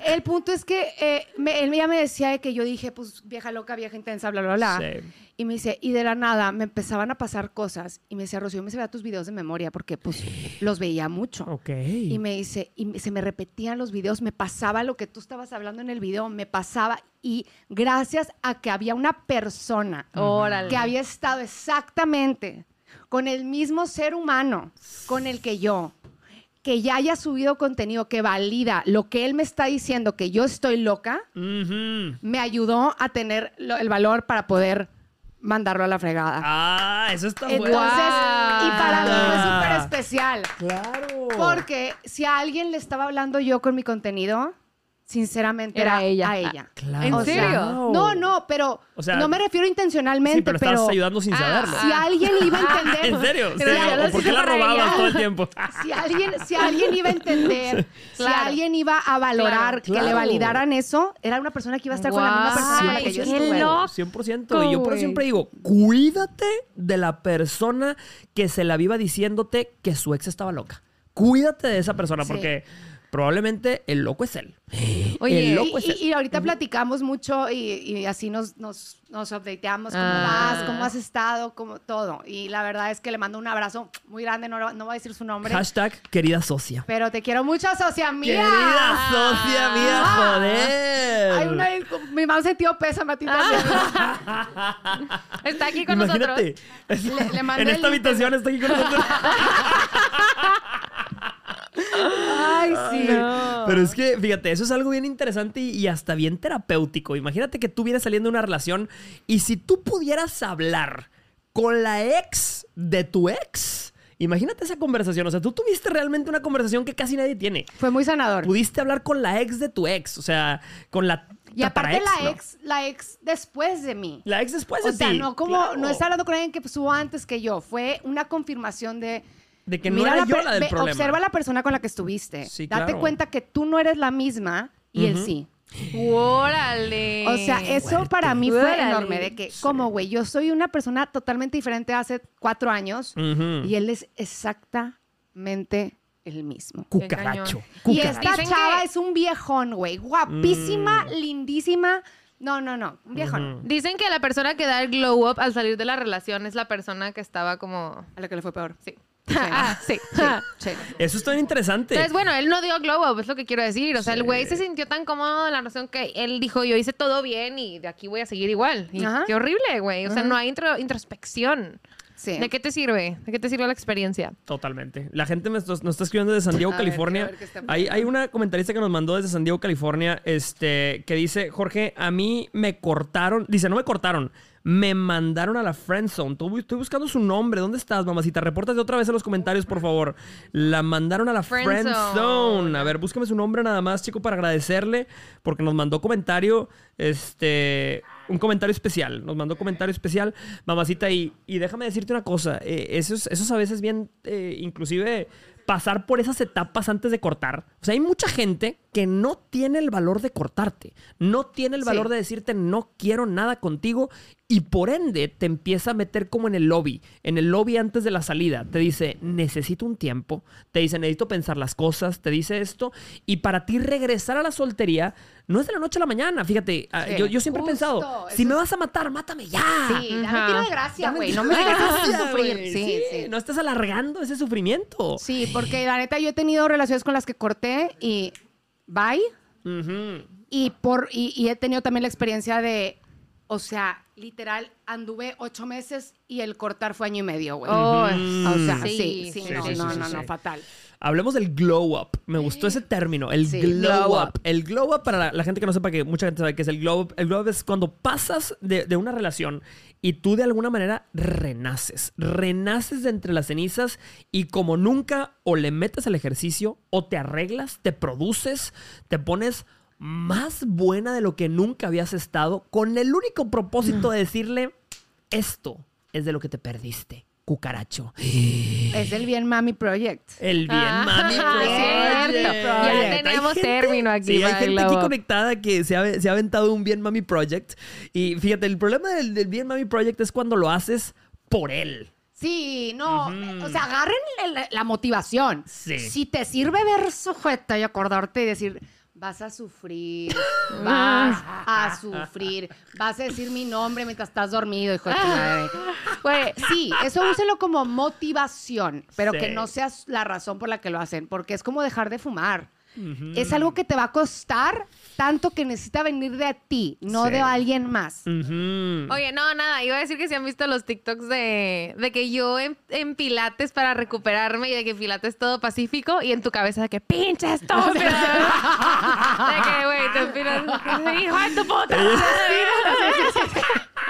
B: El punto es que eh, me- él ya me decía de que yo dije, pues, vieja loca, vieja intensa, bla, bla, bla.
A: Sí.
B: Y me dice, y de la nada me empezaban a pasar cosas. Y me decía, Rocío, me se vea tus videos de memoria porque, pues, los veía mucho.
A: Ok.
B: Y me dice, y me- se me repetían los videos, me pasaba lo que tú estabas hablando en el video, me pasaba. Y gracias a que había una persona
C: Órale.
B: que había estado exactamente con el mismo ser humano con el que yo, que ya haya subido contenido que valida lo que él me está diciendo, que yo estoy loca, me ayudó a tener lo- el valor para poder mandarlo a la fregada.
A: Ah, eso está
B: Entonces,
A: bueno.
B: y para mí fue súper especial.
A: Claro.
B: Porque si a alguien le estaba hablando yo con mi contenido, sinceramente era,
C: Era ella.
B: a ella.
A: Claro.
C: ¿En
B: O sea,
C: serio?
B: no, no, pero
A: O sea,
B: no me refiero intencionalmente,
A: Sí, pero
B: pero,
A: estabas ayudando sin
C: Ah,
A: saberlo.
B: si alguien iba a entender,
A: ¿En serio?
C: Pero
A: Sí,
C: ya lo
A: ¿O por qué la robabas
C: ella.
A: todo el tiempo?
B: si alguien, si alguien iba a entender, si alguien iba a valorar
A: Claro.
B: que le validaran eso, era una persona que iba a estar con la misma persona con la que yo estuve.
C: loco.
A: 100%. Y yo por eso siempre digo, cuídate de la persona que se la viva diciéndote que su ex estaba loca. Cuídate de esa persona
B: Sí.
A: porque probablemente el loco es él.
C: Oye,
A: el loco es
B: Y,
A: él.
B: y- ahorita platicamos mucho y, y así nos, nos, nos updateamos cómo
C: Ah.
B: vas, cómo has estado, cómo todo. Y la verdad es que le mando un abrazo muy grande, no, no voy a decir su nombre,
A: Hashtag querida socia.
B: pero te quiero mucho, socia mía.
A: Querida socia mía,
B: Ah.
A: joder.
B: Hay una, mi mal sentido pésame a ti también.
C: Está aquí con
A: Imagínate.
B: Le- le mandé
A: en esta habitación está aquí con nosotros.
B: Ay, sí.
A: Pero es que, fíjate, eso es algo bien interesante y, y hasta bien terapéutico. Imagínate que tú vienes saliendo de una relación y si tú pudieras hablar con la ex de tu ex, imagínate esa conversación. O sea, tú tuviste realmente una conversación que casi nadie tiene.
B: Fue muy sanador.
A: Pudiste hablar con la ex de tu ex, o sea, con la...
B: Y aparte la
A: ¿no?
B: ex, la ex después de mí.
A: La ex después
B: o
A: de
B: sea,
A: ti.
B: no como,
A: claro.
B: no está hablando con alguien que estuvo antes que yo. Fue una confirmación de.
A: De que no
B: mira
A: era
B: la
A: yo la del
B: ve-
A: problema.
B: Observa a la persona con la que estuviste.
A: Sí,
B: Date
A: claro.
B: cuenta que tú no eres la misma y él sí.
C: Órale.
B: O sea, eso
A: Fuerte.
B: para mí fue
C: Órale.
B: enorme. De que, como, güey, yo soy una persona totalmente diferente hace cuatro años y él es exactamente el mismo.
A: Cucaracho.
C: cañón.
B: Y
A: Cucaracho.
B: esta
C: Dicen
B: chava
C: que-
B: es un viejón, güey. Guapísima,
A: Mm.
B: lindísima. No, no, no. Un viejón.
C: Dicen que la persona que da el glow up al salir de la relación es la persona que estaba como.
B: A la que le fue peor.
C: Sí. Ah, sí.
B: Sí.
A: Eso está bien interesante.
C: Entonces, bueno, él no dio glow up, es lo que quiero decir. O sea, el güey se sintió tan cómodo en la relación que él dijo, yo hice todo bien y de aquí voy a seguir igual. Y qué horrible, güey. O sea,
B: Ajá.
C: no hay intro- introspección.
B: Sí.
C: ¿De qué te sirve? ¿De qué te sirve la experiencia?
A: Totalmente. La gente me- nos, está escribiendo desde San Diego,
B: A
A: California.
B: ver
A: hay, hay una comentarista que nos mandó desde San Diego, California, este, que dice, Jorge, a mí me cortaron, dice, no me cortaron, me mandaron a la friend zone. Estoy, estoy buscando su nombre. ¿Dónde estás, mamacita? Repórtate otra vez en los comentarios, por favor. La mandaron a la friend,
C: Friend
A: zone.
C: zone.
A: A ver, búscame su nombre nada más, chico, para agradecerle, porque nos mandó comentario, este, un comentario especial. Nos mandó comentario especial, mamacita. Y, y déjame decirte una cosa, eh, eso, es, a veces bien, eh, inclusive pasar por esas etapas antes de cortar. O sea, hay mucha gente que no tiene el valor de cortarte, no tiene el
B: Sí.
A: valor de decirte no quiero nada contigo y por ende te empieza a meter como en el lobby, en el lobby antes de la salida. Te dice, necesito un tiempo, te dice, necesito pensar las cosas, te dice esto y para ti regresar a la soltería no es de la noche a la mañana. Fíjate, ah,
B: Sí,
A: yo, yo siempre he pensado,
B: eso
A: si me
B: es-
A: vas a matar, mátame ya.
B: Sí, dame
C: Ajá.
B: tiro de gracia, güey. No me
A: de
B: dejes sufrir. Sí, sí.
A: No estés alargando ese sufrimiento.
B: Sí, porque la neta yo he tenido relaciones con las que corté y bye. Y, por, y, y he tenido también la experiencia de, o sea, literal, anduve ocho meses y el cortar fue año y medio, güey.
C: Oh,
B: O sea, sí,
C: sí,
B: sí,
C: sí,
B: no,
A: sí,
B: no,
A: sí,
B: no,
A: sí.
B: no, fatal.
A: Hablemos del glow up. Me gustó ese término, el
B: Sí,
A: glow,
B: glow
A: up.
B: up.
A: El glow up, para la, la gente que no sepa, que mucha gente sabe que es el glow up. El glow up es cuando pasas de, de una relación y tú de alguna manera renaces. Renaces de entre las cenizas y como nunca o le metes al ejercicio o te arreglas, te produces, te pones más buena de lo que nunca habías estado con el único propósito de decirle, esto es de lo que te perdiste, cucaracho.
B: Es el Bien Mami Project.
A: El bien
C: Ah,
A: mami project.
C: cierto. Ya
A: gente-
C: término aquí
A: Sí, hay gente aquí conectada que se ha, se ha aventado un bien mami project. Y fíjate, el problema del, del bien mami project es cuando lo haces por él.
B: Sí, no, o sea, agarren la, la motivación.
A: Sí.
B: Si te sirve ver sujeta y acordarte y decir, vas a sufrir, vas a sufrir, vas a decir mi nombre mientras estás dormido, hijo de tu madre. Güey, sí, eso úselo como motivación, pero
A: Sí.
B: que no seas la razón por la que lo hacen, porque es como dejar de fumar. Es algo que te va a costar tanto que necesita venir de ti, no
A: Sí.
B: de alguien más.
C: Oye, no, nada, iba a decir que si han visto los TikToks de, de que yo en, en Pilates para recuperarme y de que Pilates todo pacífico y en tu cabeza de que pinches estúpido. de que, güey, te empinas, hijo de tu puta.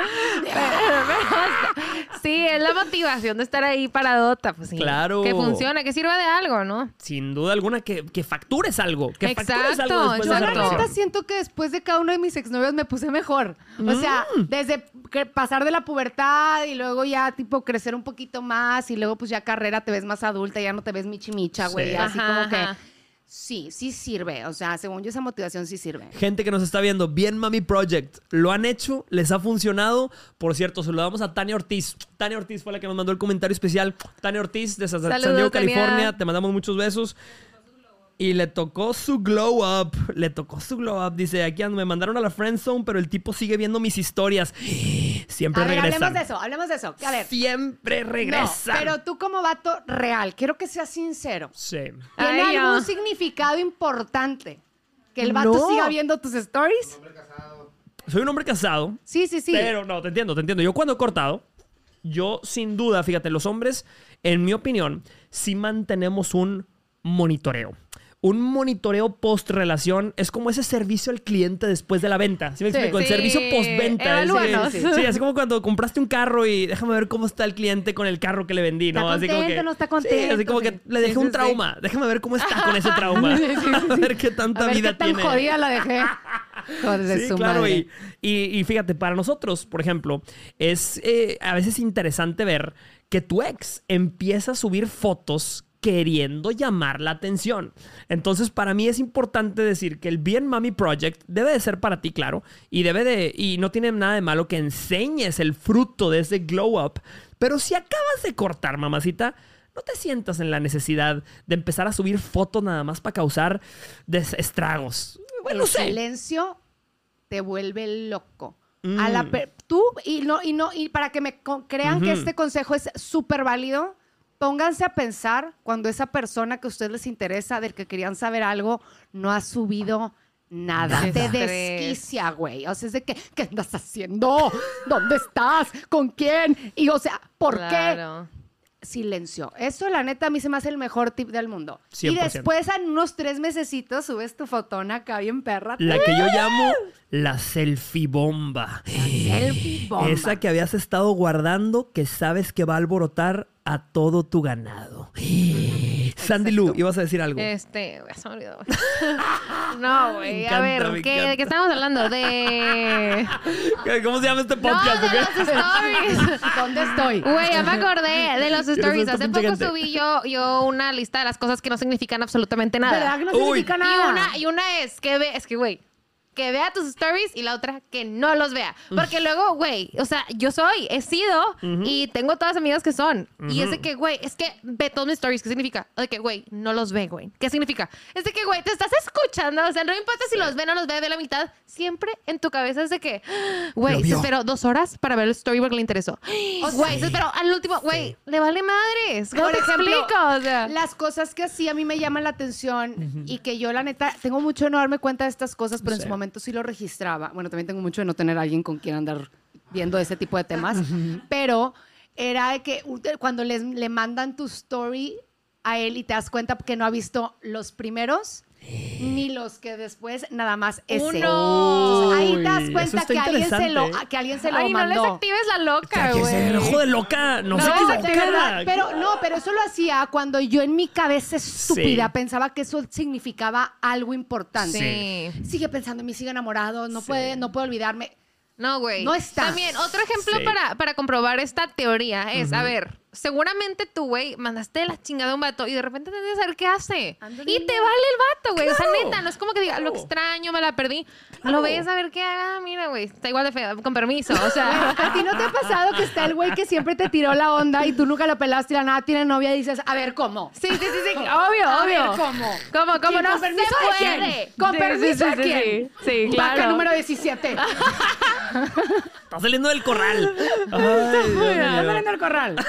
C: Sí, es la motivación de estar ahí paradota, pues sí.
A: Claro.
C: Que funcione, que sirva de algo, ¿no?
A: Sin duda alguna, que, que factures algo. Que factures
C: Exacto,
A: algo después de
B: Yo la neta siento que después de cada uno de mis exnovios me puse mejor. O sea,
A: Mm.
B: desde que pasar de la pubertad y luego ya tipo crecer un poquito más y luego pues ya carrera te ves más adulta, ya no te ves michimicha, güey.
A: Sí.
B: Así
C: Ajá,
B: como que
C: ajá.
B: Sí, sí sirve. O sea, según yo esa motivación sí sirve.
A: Gente que nos está viendo, Bien Mami Project, ¿lo han hecho? ¿Les ha funcionado? Por cierto, saludamos a Tania Ortiz. Tania Ortiz fue la que nos mandó el comentario especial. Tania Ortiz de San Diego,
C: Tania.
A: California. Te mandamos muchos besos. Y le tocó su glow up. Le tocó su glow up. Dice, aquí ando, me mandaron a la friend zone, pero el tipo sigue viendo mis historias. Siempre
B: A ver,
A: regresan.
B: hablemos de eso, hablemos de eso. A ver.
A: Siempre regresan.
B: No, pero tú como vato real, quiero que seas sincero.
A: Sí.
B: ¿Tiene
C: Ay,
B: algún
C: ya.
B: significado importante que el vato
A: No.
B: siga viendo tus stories?
A: Soy un hombre casado.
B: Sí, sí, sí.
A: Pero no, te entiendo, te entiendo. Yo cuando he cortado, yo sin duda, fíjate, los hombres, en mi opinión, sí mantenemos un monitoreo. Un monitoreo post relación es como ese servicio al cliente después de la venta. ¿Sí me
B: Sí.
A: explico? El
C: Sí,
A: servicio postventa. Sí, sí, sí, así como cuando compraste un carro y déjame ver cómo está el cliente con el carro que le vendí, ¿no?
B: ¿Está
A: así como que,
B: no está
A: Sí,
B: contento?
A: así como que le dejé
B: Sí,
A: un trauma. Déjame ver cómo está con ese trauma. A ver qué tanta
B: A ver
A: vida
B: qué tan
A: tiene.
B: jodida la dejé. Joder,
A: Sí,
B: su
A: claro.
B: madre.
A: Y, y- y fíjate, para nosotros, por ejemplo, es eh, a veces interesante ver que tu ex empieza a subir fotos queriendo llamar la atención. Entonces, para mí es importante decir que el Bien Mami Project debe de ser para ti, claro, y debe de y no tiene nada de malo que enseñes el fruto de ese glow up, pero si acabas de cortar, mamacita, no te sientas en la necesidad de empezar a subir fotos nada más para causar estragos. Bueno,
B: el
A: sé.
B: silencio te vuelve loco.
A: Mm.
B: A la per- tú y no y no y para que me crean que este consejo es súper válido, pónganse a pensar cuando esa persona que a ustedes les interesa, del que querían saber algo, no ha subido nada. Te desquicia, güey. O sea, es de que, ¿qué andas haciendo? ¿Dónde estás? ¿Con quién? Y o sea, ¿por qué? Silencio. Eso, la neta, a mí se me hace el mejor tip del mundo. Y
A: 100%.
B: después, en unos tres mesecitos, subes tu fotona acá bien perra.
A: La que yo llamo la selfie bomba.
B: selfie bomba.
A: Esa que habías estado guardando que sabes que va a alborotar a todo tu ganado. Sandy Lu, ibas a decir algo.
C: Este, güey, se me olvidó. güey. no, güey. A ver, ¿qué. ¿de qué estamos hablando? De.
A: ¿Cómo se llama este
C: No,
A: podcast?
C: de los stories.
B: ¿Dónde estoy?
C: Güey, ya me acordé de los stories. Hace poco
A: gente.
C: subí yo, yo una lista de las cosas que no significan absolutamente nada.
B: ¿Verdad que no
A: Uy.
B: significa
C: Y
B: nada?
C: una, y una es que ve, es que, güey, que vea tus stories y la otra que no los vea. Porque luego, güey, o sea, yo soy, he sido y tengo todas amigas que son. Y es de que, güey, es que ve todos mis stories. ¿Qué significa? De que, güey, no los ve, güey. ¿Qué significa? Es de que, güey, te estás escuchando. O sea, no importa si los ve o no los ve, ve la mitad. Siempre en tu cabeza es de que, güey, se esperó dos horas para ver el story porque le interesó. Güey, se esperó al último, güey, le vale madres. ¿Cómo
B: Por
C: te
B: ejemplo,
C: explico? O sea,
B: Las cosas que así a mí me llaman la atención y que yo, la neta, tengo mucho no darme cuenta de estas cosas, pero en
A: Sí.
B: su momento sí lo registraba. Bueno, también tengo mucho de no tener a alguien con quien andar viendo ese tipo de temas, pero era de que cuando les, le mandan tu story a él y te das cuenta que no ha visto los primeros ni los que después nada más ese.
C: Uno.
B: Entonces, ahí te das cuenta que alguien, se lo,
A: interesante.
B: que alguien se lo
C: Ay, no les
B: mandó.
C: actives la loca, güey.
A: ese ojo de loca no,
C: No,
A: se
C: de
B: verdad, pero no, pero eso lo hacía cuando yo en mi cabeza estúpida
A: Sí.
B: pensaba que eso significaba algo importante.
C: Sí.
B: Sigue pensando en mí, sigue enamorado, no
A: Sí.
B: puede, no puede olvidarme.
C: No, güey.
B: No está.
C: También, otro ejemplo
A: Sí.
C: para, para comprobar esta teoría es, a ver, seguramente tú, güey, mandaste la chingada a un vato y de repente te de saber qué hace.
B: Ándale.
C: Y te vale el vato, güey. O sea,
A: Claro.
C: neta, no es como que diga, lo
A: Claro.
C: extraño, me la perdí.
A: Claro.
C: Lo ves a ver qué haga, mira, güey, está igual de feo, con permiso. O sea,
B: ¿A ti no te ha pasado que está el güey que siempre te tiró la onda y tú nunca lo pelaste y la nada tiene novia y dices, a ver, ¿cómo?
C: sí, sí, sí, sí, obvio,
B: A
C: obvio.
B: ver, ¿cómo?
C: ¿Cómo, cómo
B: ¿Y
C: no
B: con permiso
C: se
B: de quién? ¿Con
C: Sí,
B: permiso
C: sí,
B: de quién?
C: Sí, sí, claro.
B: Vaca número 17.
A: Está saliendo del corral. Ay.
B: Anda saliendo el corral.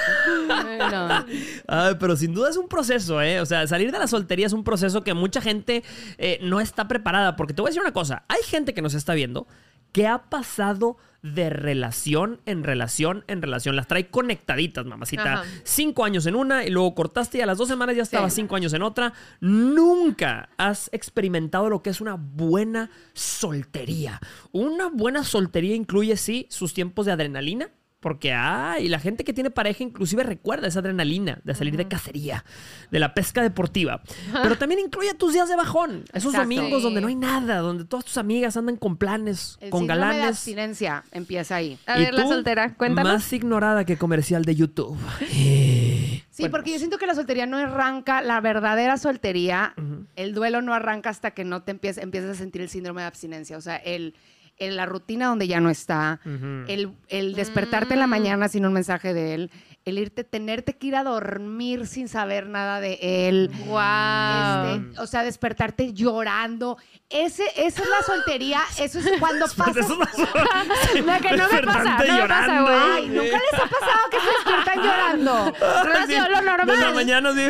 B: No.
A: Ay, pero sin duda es un proceso, ¿eh? O sea, salir de la soltería es un proceso que mucha gente eh, no está preparada. Porque te voy a decir una cosa: hay gente que nos está viendo que ha pasado de relación en relación en relación. Las trae conectaditas, mamacita.
C: Ajá.
A: Cinco años en una y luego cortaste y a las dos semanas ya estabas
B: Sí.
A: cinco años en otra. Nunca has experimentado lo que es una buena soltería. Una buena soltería incluye, sí, sus tiempos de adrenalina. Porque, ay, la gente que tiene pareja inclusive recuerda esa adrenalina de salir de cacería, de la pesca deportiva. Pero también incluye tus días de bajón. Esos
B: Exacto.
A: domingos donde no hay nada, donde todas tus amigas andan con planes,
B: El
A: con
B: de
A: galanes.
B: abstinencia empieza ahí.
C: A
A: Y
C: ver, la
A: tú,
C: soltera, cuéntanos.
A: Más ignorada que comercial de YouTube.
B: Sí, porque yo siento que la soltería no arranca, la verdadera soltería, el duelo no arranca hasta que no te empiezas, empiezas a sentir el síndrome de abstinencia. O sea, el, el- la rutina donde ya no está, el, el despertarte en la mañana sin un mensaje de él, el irte, tenerte que ir a dormir sin saber nada de él.
C: Wow.
B: Este, o sea, despertarte llorando. Ese, esa es la soltería. Eso es cuando pasa.
A: Eso no-
C: La que no me pasa, no me pasa, güey.
B: Ay, ¿nunca les ha pasado que se despiertan llorando?
C: Relación, lo normal.
A: De la mañana así,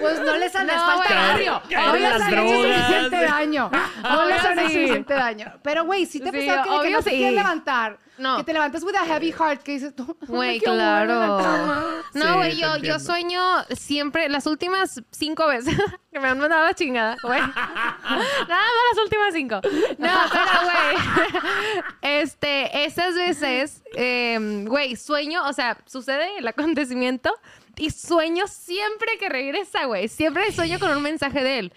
B: Pues no les han
C: No,
B: falta
C: güey.
B: barrio.
A: Caer
B: No les han hecho suficiente daño. No les han hecho
C: sí.
B: suficiente daño. Pero, güey, si te ha
C: Sí,
B: pasado que, no te
C: sí.
B: quieres levantar.
C: No.
B: Que te levantas with a heavy heart, que dices tú, no
C: Güey, claro. No, güey, yo, yo sueño siempre, las últimas cinco veces que me han mandado la chingada, güey. Nada más las últimas cinco. No, pero, güey, este, esas veces, eh, güey, sueño, o sea, sucede el acontecimiento y sueño siempre que regresa, güey. Siempre sueño con un mensaje de él.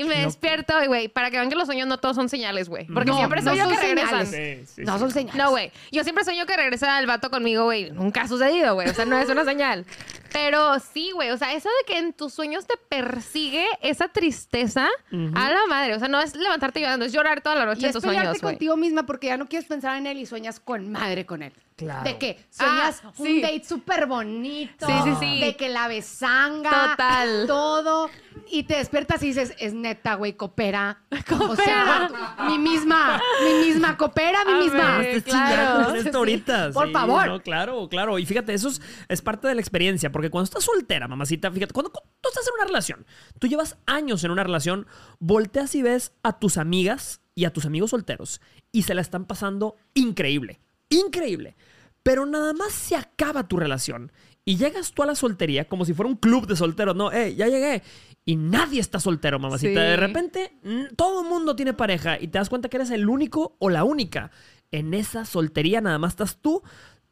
C: Y me
A: No.
C: despierto y, güey, para que vean que los sueños no todos son señales, güey. Porque
B: No,
C: siempre
B: no
C: sueño
B: son
C: que regresan.
B: señales.
A: Sí, sí,
B: No
A: sí.
B: son señales.
C: No, güey. Yo siempre sueño que regresa el vato conmigo, güey. Nunca ha sucedido, güey. O sea, no es una señal. Pero sí, güey. O sea, eso de que en tus sueños te persigue esa tristeza a la madre. O sea, no es levantarte llorando, es llorar toda la noche
B: Y
C: en
B: es
C: tus sueños, güey.
B: contigo misma porque ya no quieres pensar en él y sueñas con madre con él.
A: Claro.
B: De que sueñas
C: Ah,
B: un
C: sí.
B: date súper bonito.
C: Sí, sí, sí.
B: De que la besanga.
C: Total.
B: Todo. Y te despiertas y dices, es neta, güey, coopera. O sea, mi misma, mi misma, coopera, mi
C: A
B: misma.
C: ver.
A: No estés
C: claro.
A: chingando con
B: Sí,
A: esto ahorita.
B: por favor.
A: no, claro, claro. Y fíjate, eso es, es parte de la experiencia. Porque cuando estás soltera, mamacita, fíjate, cuando cu- tú estás en una relación, tú llevas años en una relación, volteas y ves a tus amigas y a tus amigos solteros y se la están pasando increíble. Increíble. Pero nada más se acaba tu relación y llegas tú a la soltería como si fuera un club de solteros. No, eh, ya llegué. Y nadie está soltero, mamacita.
C: Sí.
A: De repente, todo el mundo tiene pareja y te das cuenta que eres el único o la única. En esa soltería nada más estás tú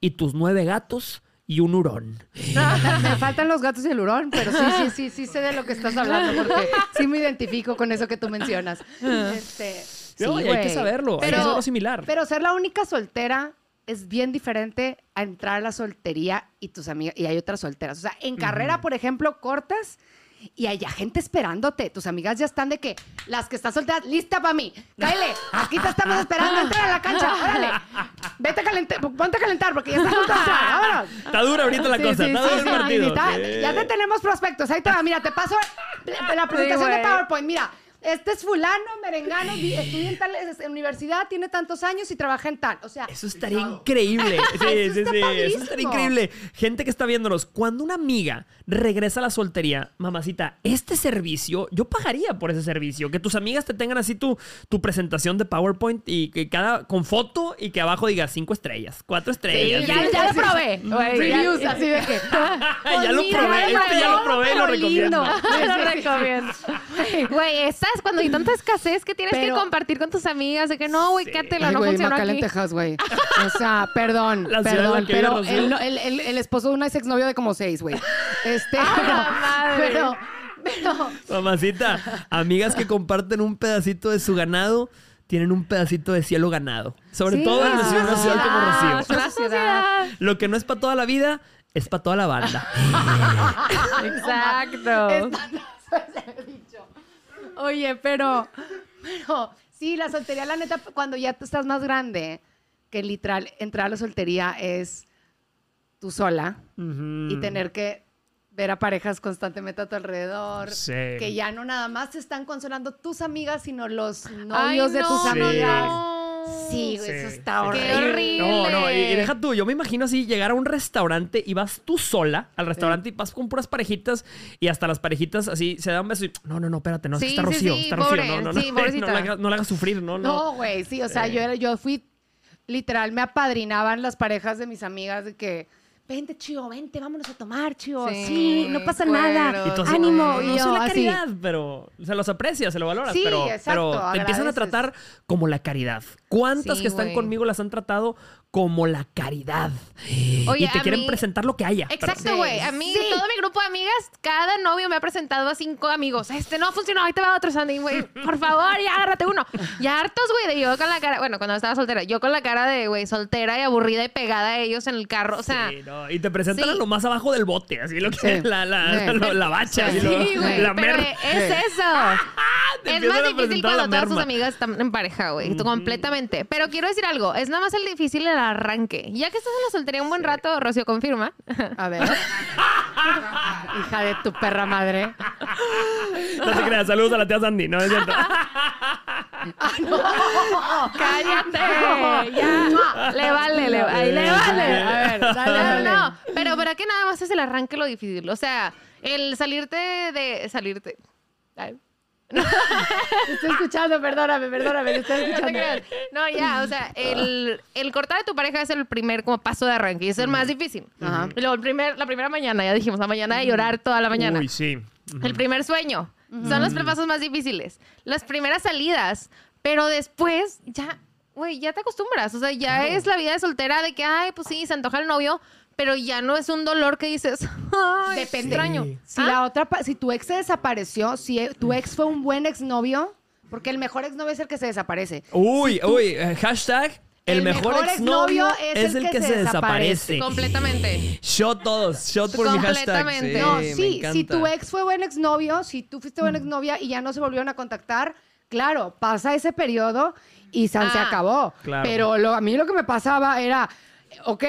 A: y tus nueve gatos y un hurón.
B: Me faltan los gatos y el hurón, pero sí, sí, sí, sí sé de lo que estás hablando porque sí me identifico con eso que tú mencionas. Este, sí,
A: No, y hay que saberlo, hay que
B: Pero-
A: saberlo asimilar.
B: Pero ser la única soltera es bien diferente a entrar a la soltería y tus amigas y hay otras solteras. O sea, en carrera, por ejemplo, cortas y hay gente esperándote. Tus amigas ya están de que las que están solteras, lista para mí. Cáele, aquí te estamos esperando, entra a la cancha, órale. Vete a calentar, ponte a calentar porque ya estás junto a entrar, vámonos.
A: Está dura ahorita la
B: Sí,
A: cosa,
B: sí,
A: está
B: sí,
A: duro el partido.
B: está-. Ya te tenemos prospectos. Ahí te va. Mira, te paso la, la presentación de. PowerPoint. Mira, este es fulano, merengano, estudia en tal es- en universidad, tiene tantos años y trabaja en tal. O sea,
A: Eso estaría increíble. Sí,
B: Eso
A: sí,
B: está
A: sí. Eso estaría increíble. Gente que está viéndonos, cuando una amiga regresa a la soltería, mamacita, este servicio, yo pagaría por ese servicio. Que tus amigas te tengan así tu, tu presentación de PowerPoint y que cada con foto y que abajo diga cinco estrellas, cuatro estrellas.
C: ya,
A: sí.
C: ya lo probé. güey,
B: reviews
C: ya-
B: así de que.
A: ya lo probé,
B: ya
A: este ya lo probé y lo recomiendo.
B: lindo.
C: lo recomiendo. Güey, cuando hay tanta escasez que tienes
B: Pero-
C: que compartir con tus amigas. De que no, güey, quédatelo,
B: Ay,
C: no
B: güey,
C: funcionó
B: Macal en
C: aquí.
B: Texas, güey. O sea, perdón,
A: La
B: perdón, pero el, el, el, el esposo de una ex exnovio de como seis, güey. Este,
C: ¡A la madre!
B: pero, pero,
A: Mamacita, amigas que comparten un pedacito de su ganado, tienen un pedacito de cielo ganado. Sobre
B: Sí,
A: todo en
B: es
A: una ciudad ciudad como Rocío.
B: es una.
A: Lo que no es para toda la vida, es para toda la banda.
C: Exacto.
B: Está- se he dicho. Oye, pero, pero, sí, la soltería, la neta, cuando ya tú estás más grande, que literal, entrar a la soltería es tú sola y tener que ver a parejas constantemente a tu alrededor,
A: Sí.
B: que ya no nada más te están consolando tus amigas, sino los
C: Ay,
B: novios de
C: no,
B: tus
A: Sí.
B: amigas. Sí, güey,
A: Sí,
B: eso está
A: sí.
B: horrible.
C: Qué horrible.
A: No, no, y, y deja tú, yo me imagino así llegar a un restaurante y vas tú sola al restaurante y vas con puras parejitas y hasta las parejitas así se dan un beso y no, no, no, espérate, no, es que
C: Sí,
A: está
C: sí,
A: Rocío,
C: sí,
A: está
C: pobre,
A: Rocío, no, no, no,
C: sí,
A: no, la, hagas- no la hagas sufrir, no, no.
B: No, güey, sí, o sea, yo, era- yo fui, literal, me apadrinaban las parejas de mis amigas de que, vente, chido, vente, vámonos a tomar, chido. Sí,
C: Sí,
B: no pasa
C: cuero.
B: nada.
A: Y tú así,
B: Ánimo.
A: no,
B: yo
A: soy la
B: así.
A: caridad, pero se los aprecia, se lo valoras,
B: Sí,
A: pero,
B: exacto,
A: pero te empiezan a tratar como la caridad. ¿Cuántas
C: Sí,
A: que están conmigo las han tratado como la caridad?
C: Oye,
A: y te quieren
C: mí-
A: presentar lo que haya.
C: Exacto,
B: Sí.
C: güey. A mí,
B: Sí.
C: todo mi grupo de amigas, cada novio me ha presentado a cinco amigos. Este no funcionó, ahí te va otro Sandy, güey. Por favor, ya agárrate uno. Ya hartos, güey, de yo con la cara, bueno, cuando estaba soltera, yo con la cara de, güey, soltera y aburrida y pegada a ellos en el carro. O sea,
A: Sí, no, y te presentan
C: sí.
A: a lo más abajo del bote, así lo que
B: Sí.
A: la, la,
B: Sí.
A: la, la bacha,
B: Sí,
A: así lo-
C: sí, güey.
A: la
C: Pero
A: mer-
C: es eso.
A: Te
C: Es más difícil cuando todas tus amigas están en pareja, güey. Completamente. Pero quiero decir algo. Es nada más el difícil el arranque. Ya que estás en la soltería un buen rato, Rocío confirma.
B: A ver. Hija de tu perra madre.
A: No te creas, saludos a la tía Sandy, no es cierto.
C: ¡Cállate! Ya. Le vale, le, ahí le vale.
B: A ver, dale,
C: No,
B: dale.
C: no, pero ¿para qué nada más es el arranque lo difícil? O sea, el salirte de... Salirte... Ay,
B: estoy escuchando, perdóname, perdóname, te estoy
C: no te
B: escuchando.
C: No, ya, o sea, el, el cortar de tu pareja es el primer como paso de arranque y es el más difícil.
B: Ajá.
C: Y luego el primer, la primera mañana, ya dijimos, la mañana de llorar toda la mañana.
A: Uy, sí.
C: El primer sueño. Son los pasos más difíciles. Las primeras salidas. Pero después, ya, güey, ya te acostumbras. O sea, ya es la vida de soltera de que, ay, pues sí, se antoja el novio. Pero ya no es un dolor que dices, ay,
B: Depende.
C: extraño.
B: Si
C: ¿Ah?
B: la otra, pa- si tu ex se desapareció, si e- tu ex fue un buen exnovio, porque el mejor exnovio es el que se desaparece.
A: Uy, uy, eh, hashtag, el,
B: El
A: mejor,
B: mejor
A: exnovio es el que, se desaparece.
C: Completamente.
A: Shot todos, shot por mi hashtag.
C: Completamente.
A: Sí,
B: No,
A: me
B: sí, si tu ex fue buen exnovio, si tú fuiste buena exnovia y ya no se volvieron a contactar, claro, pasa ese periodo y San se
C: Ah.
B: acabó.
A: Claro.
B: Pero lo- a mí lo que me pasaba era, ok,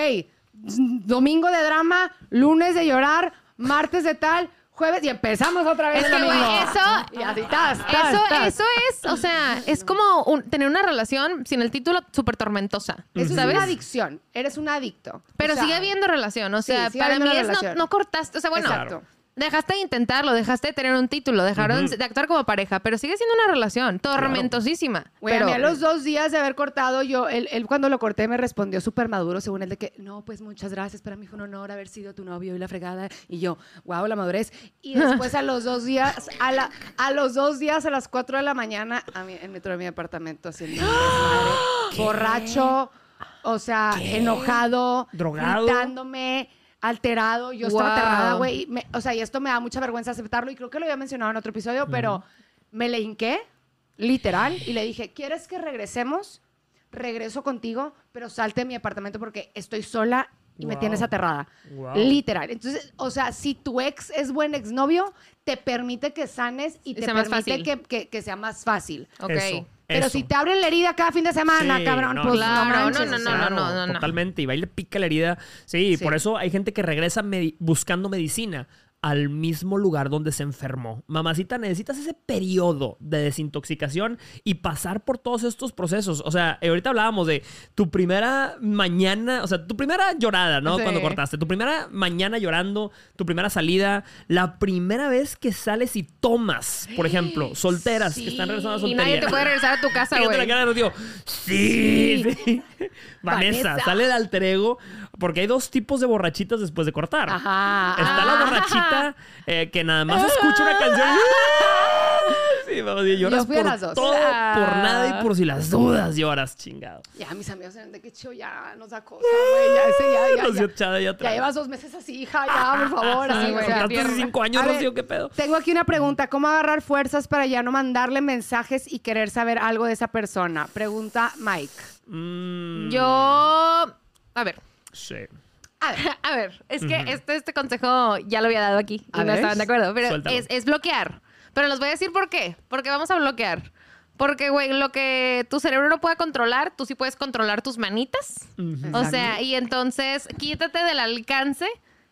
B: domingo de drama, lunes de llorar, martes de tal, jueves y empezamos otra vez
C: Es
B: el
C: que, güey, eso-
B: Y así, tas, tas,
C: Eso,
B: tas.
C: eso es, o sea, es como un- tener una relación sin el título súper tormentosa.
B: Eso
C: ¿sabes?
B: es una adicción. Eres un adicto.
C: Pero
B: O sea,
C: sigue habiendo relación, o sea, para mí es no, no cortaste, o sea, bueno,
B: Exacto.
C: Dejaste de intentarlo, dejaste de tener un título, dejaron de actuar como pareja, pero sigue siendo una relación tormentosísima. Pero
B: a mí a los dos días de haber cortado, yo, él, él cuando lo corté me respondió súper maduro, según él, de que, no, pues muchas gracias, para mí fue un honor haber sido tu novio y la fregada. Y yo, wow, la madurez. Y después a los dos días, a, la, a los dos días, a las cuatro de la mañana, a mí, en metro de mi apartamento, haciendo borracho, o sea, enojado,
A: ¿Drogado?
B: gritándome, alterado. Yo estaba
C: Wow.
B: aterrada, güey. me- O sea, y esto me da mucha vergüenza aceptarlo, y creo que lo había mencionado en otro episodio, pero me le hinqué, literal, y le dije, ¿quieres que regresemos? Regreso contigo, pero salte de mi apartamento porque estoy sola y me
A: Wow.
B: tienes aterrada.
A: Wow.
B: Literal. Entonces, o sea, si tu ex es buen exnovio, te permite que sanes y
C: Y
B: te permite que, que- que sea más fácil.
C: Ok.
A: Eso,
B: Pero
A: eso.
B: si te abren la herida cada fin de semana,
A: Sí,
B: cabrón,
A: no,
B: pues
C: claro,
B: no manches.
C: no, no, no, no, no, no.
A: Totalmente. Y va y le pica la herida. Sí,
B: Sí.
A: por eso hay gente que regresa medi- buscando medicina al mismo lugar donde se enfermó. Mamacita, necesitas ese periodo de desintoxicación y pasar por todos estos procesos. O sea, ahorita hablábamos de tu primera mañana, o sea, tu primera llorada, ¿no?
C: Sí.
A: Cuando cortaste, tu primera mañana llorando, tu primera salida, la primera vez que sales y tomas, por ejemplo, solteras que están regresando a
C: Y
A: soltería.
C: nadie te puede regresar a tu casa, güey.
A: Sí, sí. Vanessa,
B: Vanessa.
A: sale de alter ego. Porque hay dos tipos de borrachitas después de cortar.
B: Ajá.
A: Está la
B: Ah.
A: borrachita eh, que nada más escucha una canción. y- Sí, vamos, y lloras
B: Yo fui a
A: por
B: las dos.
A: todo, por
C: Ah.
A: nada y por si las dudas lloras, chingado.
B: Ya mis amigos ven de que chido, ya nos da cosa, güey. Ya ese ya, ya,
A: Rocío
B: ya.
A: Chada ya
B: Ya llevas dos meses así, hija, ya, por favor. así,
C: Sí,
B: güey.
C: pierna.
A: cinco años,
B: ver,
A: Rocío, qué pedo.
B: Tengo aquí una pregunta. ¿Cómo agarrar fuerzas para ya no mandarle mensajes y querer saber algo de esa persona? Pregunta Mike.
A: Mm,
C: Yo. A ver.
A: Sí.
B: A ver.
C: A ver, es que este, este consejo ya lo había dado aquí y
B: A
C: no
B: ver.
C: estaban de acuerdo. Pero es, es bloquear. Pero les voy a decir por qué. Porque vamos a bloquear. Porque, güey, lo que tu cerebro no puede controlar, tú sí puedes controlar tus manitas. O sea, y entonces quítate del alcance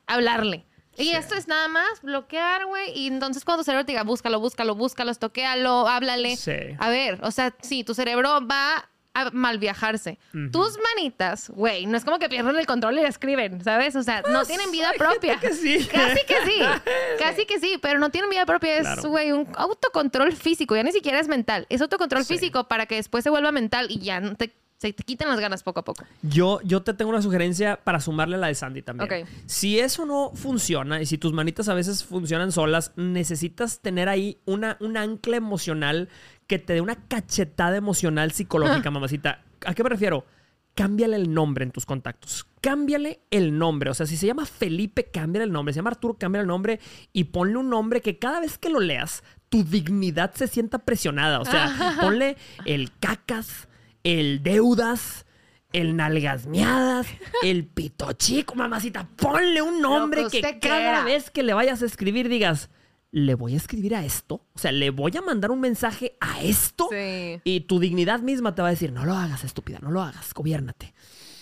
C: hablarle. Y esto es nada más bloquear, güey. Y entonces cuando tu cerebro te diga, búscalo, búscalo, búscalo, toquéalo, háblale.
A: Sí.
C: A ver, o sea, sí, tu cerebro va a mal viajarse. Tus manitas, güey, no es como que pierden el control y le escriben, ¿sabes? O sea, no tienen vida propia.
A: que sí.
C: Casi que sí. Casi que sí, pero no tienen vida propia. Es, güey, un autocontrol físico. Ya ni siquiera es mental. Es autocontrol
A: Sí.
C: físico para que después se vuelva mental y ya no te, se te quiten las ganas poco a poco.
A: Yo, yo te tengo una sugerencia para sumarle a la de Sandy también.
C: Ok.
A: Si eso no funciona y si tus manitas a veces funcionan solas, necesitas tener ahí una, un ancla emocional que te dé una cachetada emocional psicológica, mamacita. ¿A qué me refiero? Cámbiale el nombre en tus contactos. Cámbiale el nombre. O sea, si se llama Felipe, cámbiale el nombre. Si se llama Arturo, cámbiale el nombre y ponle un nombre que cada vez que lo leas, tu dignidad se sienta presionada. O sea, ponle el cacas, el deudas, el nalgas miadas, el pito chico, mamacita. Ponle un nombre
B: que
A: cada vez que le vayas a escribir digas, le voy a escribir a esto. O sea, le voy a mandar un mensaje a esto.
C: Sí.
A: Y tu dignidad misma te va a decir, no lo hagas, estúpida, no lo hagas, gobiérnate.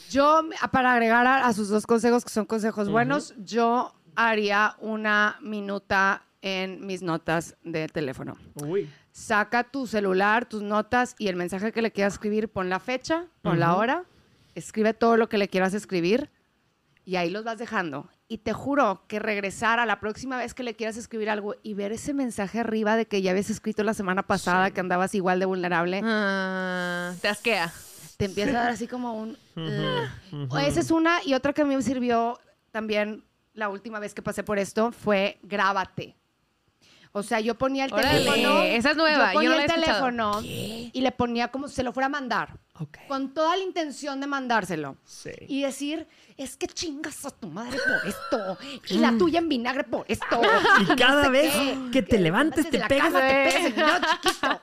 B: Yo, para agregar a, a sus dos consejos, que son consejos buenos, yo haría una minuta en mis notas de teléfono.
A: Uy.
B: Saca tu celular, tus notas y el mensaje que le quieras escribir, pon la fecha, pon la hora, escribe todo lo que le quieras escribir y ahí los vas dejando. Y te juro que regresar a la próxima vez que le quieras escribir algo y ver ese mensaje arriba de que ya habías escrito la semana pasada que andabas igual de vulnerable,
C: Ah, te asquea.
B: te empieza a dar así como un... "Ugh". Esa es una y otra que a mí me sirvió también la última vez que pasé por esto fue grábate. O sea, yo ponía el
C: Órale,
B: teléfono.
C: esa es nueva,
B: Yo
C: yo
B: ponía
C: no
B: el teléfono y le ponía como si se lo fuera a mandar.
A: Ok.
B: Con toda la intención de mandárselo.
A: Sí.
B: Y decir, es que chingas a tu madre por esto. Y la tuya en vinagre por esto.
A: Y cada
B: sé
A: vez
B: qué,
A: que te levantes, te pegas.
B: cama, te pegas el dedo chiquito.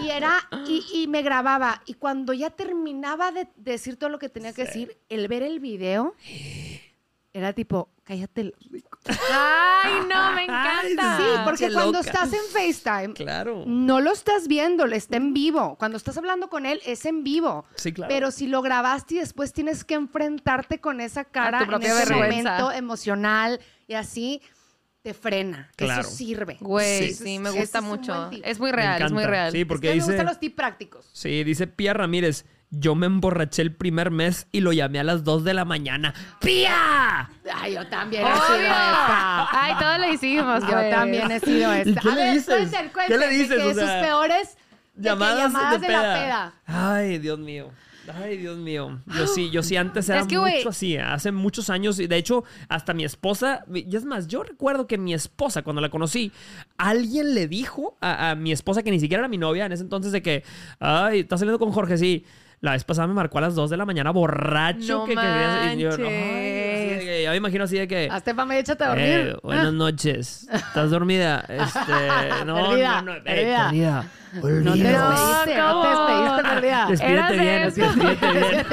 B: Y era, y, y me grababa. Y cuando ya terminaba de decir todo lo que tenía que decir, el ver el video era tipo, cállate el hocico".
C: Ay, no, me encanta.
B: Sí, porque
A: qué
B: cuando
A: loca.
B: estás en FaceTime,
A: Claro.
B: no lo estás viendo, le está en vivo. Cuando estás hablando con él, es en vivo.
A: Sí, claro.
B: Pero si lo grabaste y después tienes que enfrentarte con esa cara en ese
C: vergüenza.
B: momento emocional y así, te frena.
A: Claro.
B: Eso sirve.
C: Güey,
A: Sí.
C: sí, me gusta
B: es
C: mucho. Es muy real, es muy real.
A: Sí, porque
B: es que
A: dice.
B: me gustan los tips prácticos.
A: Sí, dice Pía Ramírez. Yo me emborraché el primer mes y lo llamé a las 2 de la mañana. ¡Pía!
B: Ay, yo también he sido
C: ¡Obvio!
B: esta.
C: Ay, todos lo hicimos,
B: Yo
C: pues.
B: también he sido esta.
A: ¿Y qué
B: a
A: le
B: ver,
A: dices?
B: cuenten,
A: ¿Qué le dices?
B: que
A: O
B: sus peores
A: Llamadas,
B: llamadas
A: de,
B: de la
A: peda. Ay, Dios mío. Ay, Dios mío. Yo sí, yo sí antes era
C: Es que, güey-
A: mucho así. ¿eh? Hace muchos años. Y de hecho, hasta mi esposa. Y es más, yo recuerdo que mi esposa, cuando la conocí, alguien le dijo a, a mi esposa, que ni siquiera era mi novia en ese entonces, de que, ay, estás saliendo con Jorge, sí. La vez pasada me marcó a las 2 de la mañana borracho.
C: No
A: que quería- y yo,
C: manches.
A: ay, ya me imagino así de que.
B: Hasta para échate a dormir.
A: Eh, buenas noches. ¿Estás dormida? Este, no,
B: Perdida,
A: no, no. eh,
B: perdida.
A: perdida.
B: No te despediste, no te
C: ¿cómo?
B: despediste, perdida.
A: Despídete bien, despídete bien.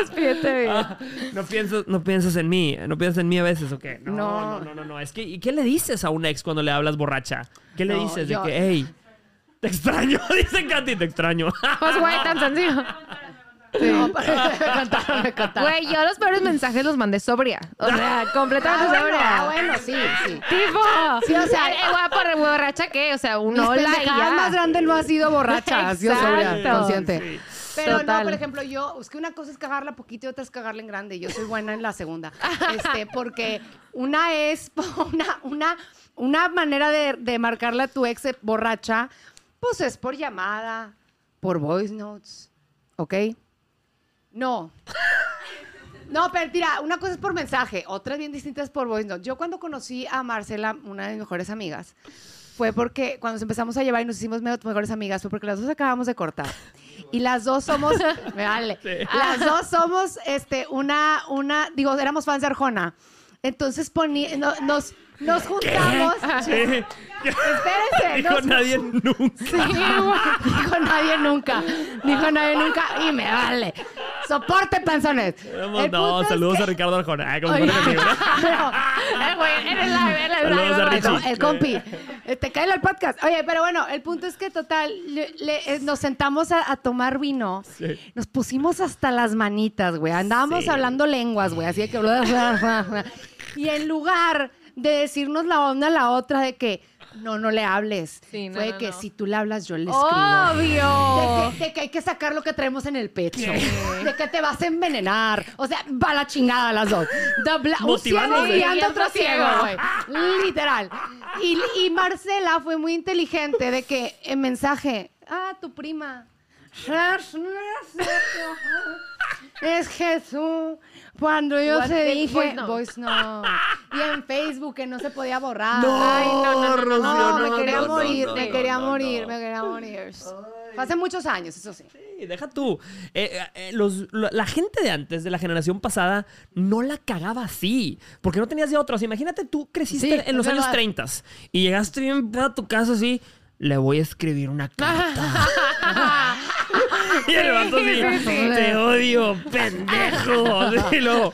C: Despídete bien.
A: Ah, no piensas, no piensas en mí, no piensas en mí a veces, ¿o qué? No,
B: No.
A: no, no, no, no. Es que, ¿y qué le dices a un ex cuando le hablas borracha? ¿Qué le
B: No,
A: dices?
B: yo-
A: De que, hey, te extraño, dice Katy, te extraño.
C: Pues, güey, tan sencillo.
B: No, me contaron, me contaron.
C: Güey, yo los peores mensajes los mandé sobria. O sea, completamente
B: Ah, bueno,
C: sobria.
B: ah, bueno, sí, sí.
C: Tipo.
B: Sí, o sea,
C: eh, guapo, re borracha, ¿qué? O sea, un
B: Mis
C: hola y
B: pendejadas
C: ya.
B: más grande no ha sido borracha, ha sido sobria, consciente.
A: Sí.
B: Pero
C: Total.
B: no, por ejemplo, yo, es que una cosa es cagarla poquito y otra es cagarla en grande. Yo soy buena en la segunda. Este, porque una es una, una, una manera de, de marcarle a tu ex borracha, pues es por llamada, por voice notes, ¿ok? No. No, pero mira, una cosa es por mensaje, otra bien distinta es por voice note. Yo cuando conocí a Marcela, una de mis mejores amigas, fue porque cuando nos empezamos a llevar y nos hicimos mejores amigas, fue porque las dos acabamos de cortar. Y las dos somos, me vale, las dos somos, este, una, una, digo, éramos fans de Arjona. Entonces poní, no- nos, nos juntamos.
A: Sí.
B: Espérense,
A: Dijo
B: nos-
A: nadie nunca.
B: Sí, dijo nadie nunca. Dijo nadie nunca y me vale. Soporte, panzones.
A: Vamos,
B: El
A: no, saludos
B: que-
A: a Ricardo Arjona. Ay, como
B: Oye, pero-
C: Eh, güey, en el live, en el
A: Saludos
C: live.
A: a
B: no, el compi. Este, cállale al podcast. Oye, pero bueno, el punto es que total, le- le- eh, nos sentamos a, a tomar vino.
A: Sí.
B: Nos pusimos hasta las manitas, güey. Andábamos
A: Sí.
B: hablando lenguas, güey. Así que. Y en lugar de decirnos la onda a la otra de que no, no le hables.
C: Sí, no,
B: fue de
C: no,
B: que
C: no.
B: si tú le hablas, yo le escribo. De
C: Obvio.
B: que, de que hay que sacar lo que traemos en el pecho. De que te vas a envenenar. O sea, va la chingada las dos. Dobla- un ciego guiando otro ciego,
C: ciego.
B: güey. Literal. Y, y Marcela fue muy inteligente de que en mensaje, ah, tu prima. Es Jesús. Cuando yo
C: What
B: te
C: the-
B: dije,
C: voice note.
B: Y en Facebook que no se podía borrar.
A: No,
B: Ay, no, no, no, no, no,
A: no,
B: me quería
A: no, no,
B: morir,
A: no,
B: me
A: no,
B: quería
A: no,
B: morir,
A: no.
B: me quería morir. Fue hace muchos años, eso sí.
A: Sí, deja tú. Eh, eh, los- lo- la gente de antes, de la generación pasada, no la cagaba así. Porque no tenías de otros. Imagínate, tú creciste
B: Sí,
A: en los años
B: verdad.
A: 30 y llegaste bien a tu casa así. Le voy a escribir una carta. y el vato
C: sí,
A: te odio, pendejo. Y luego,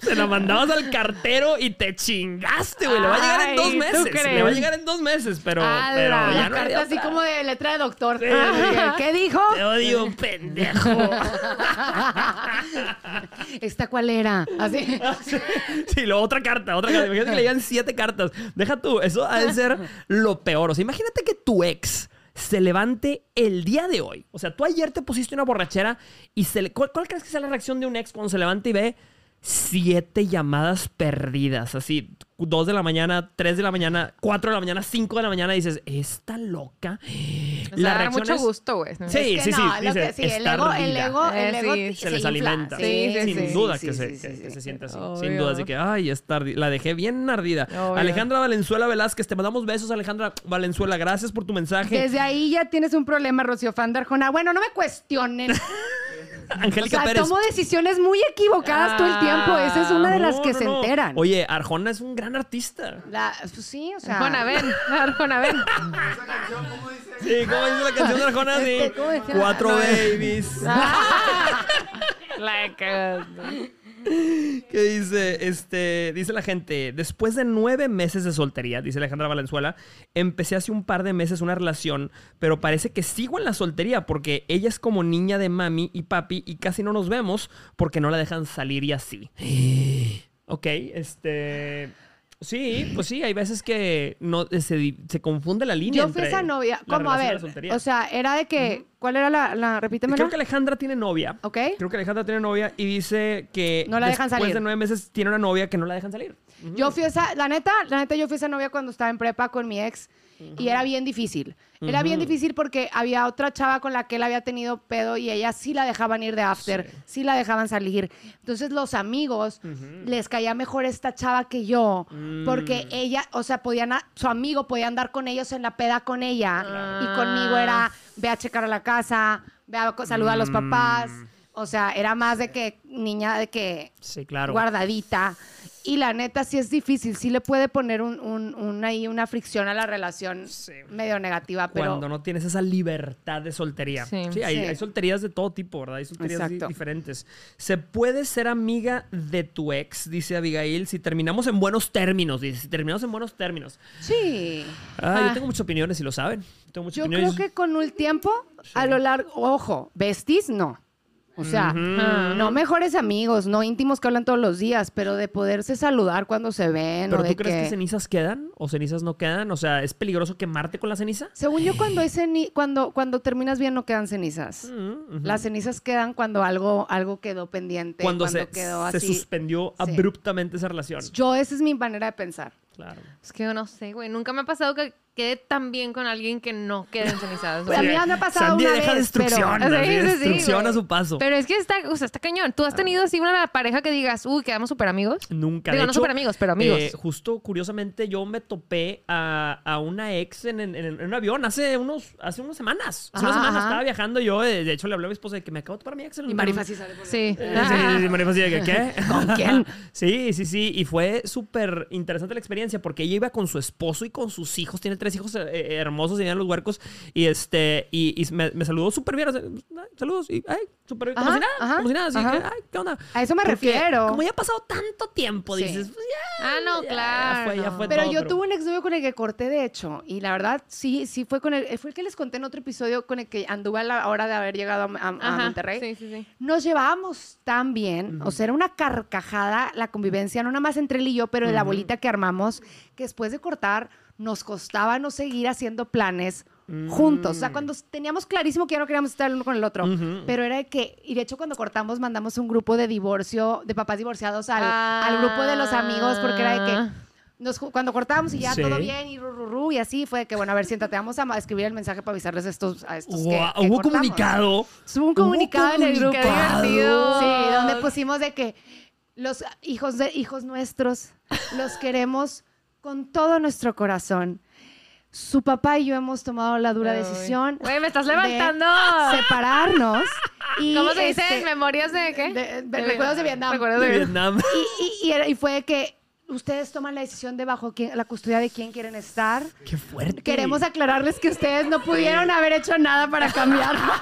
A: se la mandabas al cartero y te chingaste, güey. Le va a llegar en
C: Ay,
A: dos
C: ¿tú
A: meses. Le va a llegar en dos meses, pero,
C: Ala,
A: pero
C: la
A: ya
B: La
A: no hay
B: carta así
A: otra.
B: como de letra de doctor.
A: Sí,
B: Ah, ¿Qué dijo?
A: Te odio, pendejo.
B: ¿Esta cuál era? Así.
A: Sí, luego otra carta, otra carta. Imagínate que le llegan siete cartas. Deja tú, eso ha de ser lo peor. O sea, imagínate que tu ex se levante el día de hoy. O sea, tú ayer te pusiste una borrachera y se le... ¿Cuál, crees que sea la reacción de un ex cuando se levanta y ve siete llamadas perdidas? Así, dos de la mañana, tres de la mañana, cuatro de la mañana, cinco de la mañana. Dices, ¿está loca?
C: O sea, da mucho gusto, güey.
A: Sí,
B: Es que
A: sí, sí.
B: no, lo
A: dice,
B: que sí, el
A: "Está
B: ego, el
A: ardida".
B: ego, el ego
C: sí,
A: se les
B: infla.
A: alimenta.
C: Sí, sí,
A: sin
C: sí.
A: duda
B: sí,
A: que,
B: sí,
A: se,
B: sí,
A: que-
B: sí,
A: que se siente así.
C: Obvio.
A: Sin duda, así que, ay, está ardi- la dejé bien ardida.
C: Obvio.
A: Alejandra Valenzuela Velázquez, te mandamos besos, Alejandra Valenzuela. Gracias por tu mensaje.
B: Desde ahí ya tienes un problema, Rocío Fan de Arjona. Bueno, no me cuestionen. O
A: Angélica
B: sea,
A: Pérez.
B: tomo decisiones muy equivocadas todo el tiempo. Esa es una de las
A: No,
B: que
A: no,
B: se
A: no.
B: enteran.
A: Oye, Arjona es un gran artista.
B: La- pues sí, o sea.
C: Arjona, ven. Arjona, ven.
A: Sí, ¿cómo dice la canción de Arjona? Sí.
B: Este, ¿cómo decía?
A: Cuatro
B: No,
A: babies.
C: La cagaste.
A: que dice, este, dice la gente, después de nueve meses de soltería, dice Alejandra Valenzuela, empecé hace un par de meses una relación, pero parece que sigo en la soltería porque ella es como niña de mami y papi y casi no nos vemos porque no la dejan salir y así. ok, este... Sí, pues sí, hay veces que no se, di- se confunde la línea.
B: Yo fui
A: entre
B: esa novia.
A: la
B: ¿Cómo? A ver. O sea, era de que. ¿Cuál era la. la repítemela?
A: Creo que Alejandra tiene novia.
B: Ok.
A: Creo que Alejandra tiene novia y dice que
B: No la dejan
A: después
B: salir.
A: de nueve meses tiene una novia que no la dejan salir.
B: Yo fui esa, la neta, la neta, yo fui esa novia cuando estaba en prepa con mi ex y era bien difícil. Era bien difícil porque había otra chava con la que él había tenido pedo y ella sí la dejaban ir de after, sí, la dejaban salir. Entonces los amigos les caía mejor esta chava que yo porque
A: Mm.
B: ella, o sea, podían, a- su amigo podía andar con ellos en la peda con ella y conmigo era ve a checar a la casa, ve a saludar a los papás.
A: Mm.
B: O sea, era más de que niña de que
A: Sí, claro.
B: guardadita. Y la neta sí es difícil, sí le puede poner un, un- un ahí una fricción a la relación
A: Sí.
B: medio negativa, pero
A: Cuando no tienes esa libertad de soltería. Sí,
C: Sí.
A: hay, hay solterías de todo tipo, ¿verdad? Hay solterías
B: Exacto.
A: diferentes. ¿Se puede ser amiga de tu ex? Dice Abigail. Si terminamos en buenos términos, dice. Si terminamos en buenos términos.
B: sí.
A: Ah,
B: Ah.
A: yo tengo muchas opiniones y lo saben. Tengo muchas
B: Yo
A: opiniones.
B: creo que con el tiempo, a lo largo, ojo, besties no. O sea, no mejores amigos, no íntimos que hablan todos los días, pero de poderse saludar cuando se ven.
A: ¿Pero
B: o
A: tú crees que...
B: que
A: cenizas quedan o cenizas no quedan? O sea, ¿es peligroso quemarte con la ceniza?
B: Según yo, cuando, hay ceni- cuando, cuando terminas bien no quedan cenizas. Las cenizas quedan cuando algo, algo quedó pendiente.
A: Cuando,
B: Cuando,
A: se,
B: quedó
A: se
B: así.
A: suspendió
B: Sí.
A: abruptamente esa relación.
B: Yo, esa es mi manera de pensar.
A: Claro.
C: Es que yo no sé, güey. Nunca me ha pasado que quede tan bien con alguien que no quede ensenizados.
B: Pues a mí ya me ha pasado
A: Sandy
B: una
A: deja
B: vez,
A: destrucción,
B: pero-
C: sí, sí,
A: destrucción a su paso.
C: Pero es que está, o sea, está cañón. ¿Tú has tenido así una pareja que digas, uy, quedamos súper amigos?
A: Nunca.
C: Digo,
A: de
C: no súper amigos, pero amigos.
A: eh, justo curiosamente yo me topé a, a una ex en, en- en un avión hace unos hace unas semanas. Hace unas semanas
B: ajá.
A: estaba viajando yo. eh, De hecho, le hablé a mi esposa de que me acabo de topar a mi ex en el
B: Y Marifa sí sabe por
C: Sí.
A: Eh, sí, Marifa que, ¿qué?
B: ¿Con quién?
A: Sí, sí, sí. Y fue súper interesante la experiencia porque ella iba con su esposo y con sus hijos. Tiene tres hijos eh, eh, hermosos venían los huercos. Y este, y, me, me saludó súper bien. o sea, "Ay, saludos. Y, ay, súper. Como si como si nada. Así
B: ajá.
A: que, ay, ¿qué onda?
B: A eso me
A: Porque
B: refiero.
A: Como ya ha pasado tanto tiempo,
B: Sí.
A: dices, pues ya.
C: Ah, no,
A: ya
C: claro.
A: fue, ya fue
B: Pero
A: todo,
B: yo tuve un exnovio con el que corté, de hecho, y la verdad, sí, sí fue con el, fue el que les conté en otro episodio con el que anduve a la hora de haber llegado a, a- a
C: Ajá,
B: Monterrey.
C: Sí, sí, sí.
B: Nos llevábamos tan bien, o sea, era una carcajada la convivencia, no nada más entre él y yo, pero de la bolita que armamos, que después de cortar nos costaba no seguir haciendo planes juntos. O sea, cuando teníamos clarísimo que ya no queríamos estar el uno con el otro, pero era de que, y de hecho cuando cortamos mandamos un grupo de divorcio, de papás divorciados al, al grupo de los amigos, porque era de que
C: Ah.
B: nos, cuando cortábamos y ya
A: Sí.
B: todo bien y ru, ru, ru, y así fue de que, bueno, a ver, siéntate, vamos a escribir el mensaje para avisarles a estos, a estos que-
A: Guau,
B: que
A: Hubo
B: cortamos.
A: comunicado.
B: Hubo un comunicado en el grupo.
C: Qué divertido.
B: Sí, donde pusimos de que los hijos de hijos nuestros los queremos con todo nuestro corazón. Su papá y yo hemos tomado la dura
C: Ay.
B: decisión
C: Güey, me estás
B: de
C: levantando.
B: separarnos. Y
C: ¿Cómo se dice?
B: este,
C: ¿Memorias de qué?
B: de- de recuerdos de Vietnam.
C: Recuerdos
A: De
C: de Vietnam.
B: Y, y- y y fue que ustedes toman la decisión de bajo quién- la custodia de quién quieren estar.
A: Qué fuerte.
B: Queremos aclararles que ustedes no pudieron haber hecho nada para cambiarlo.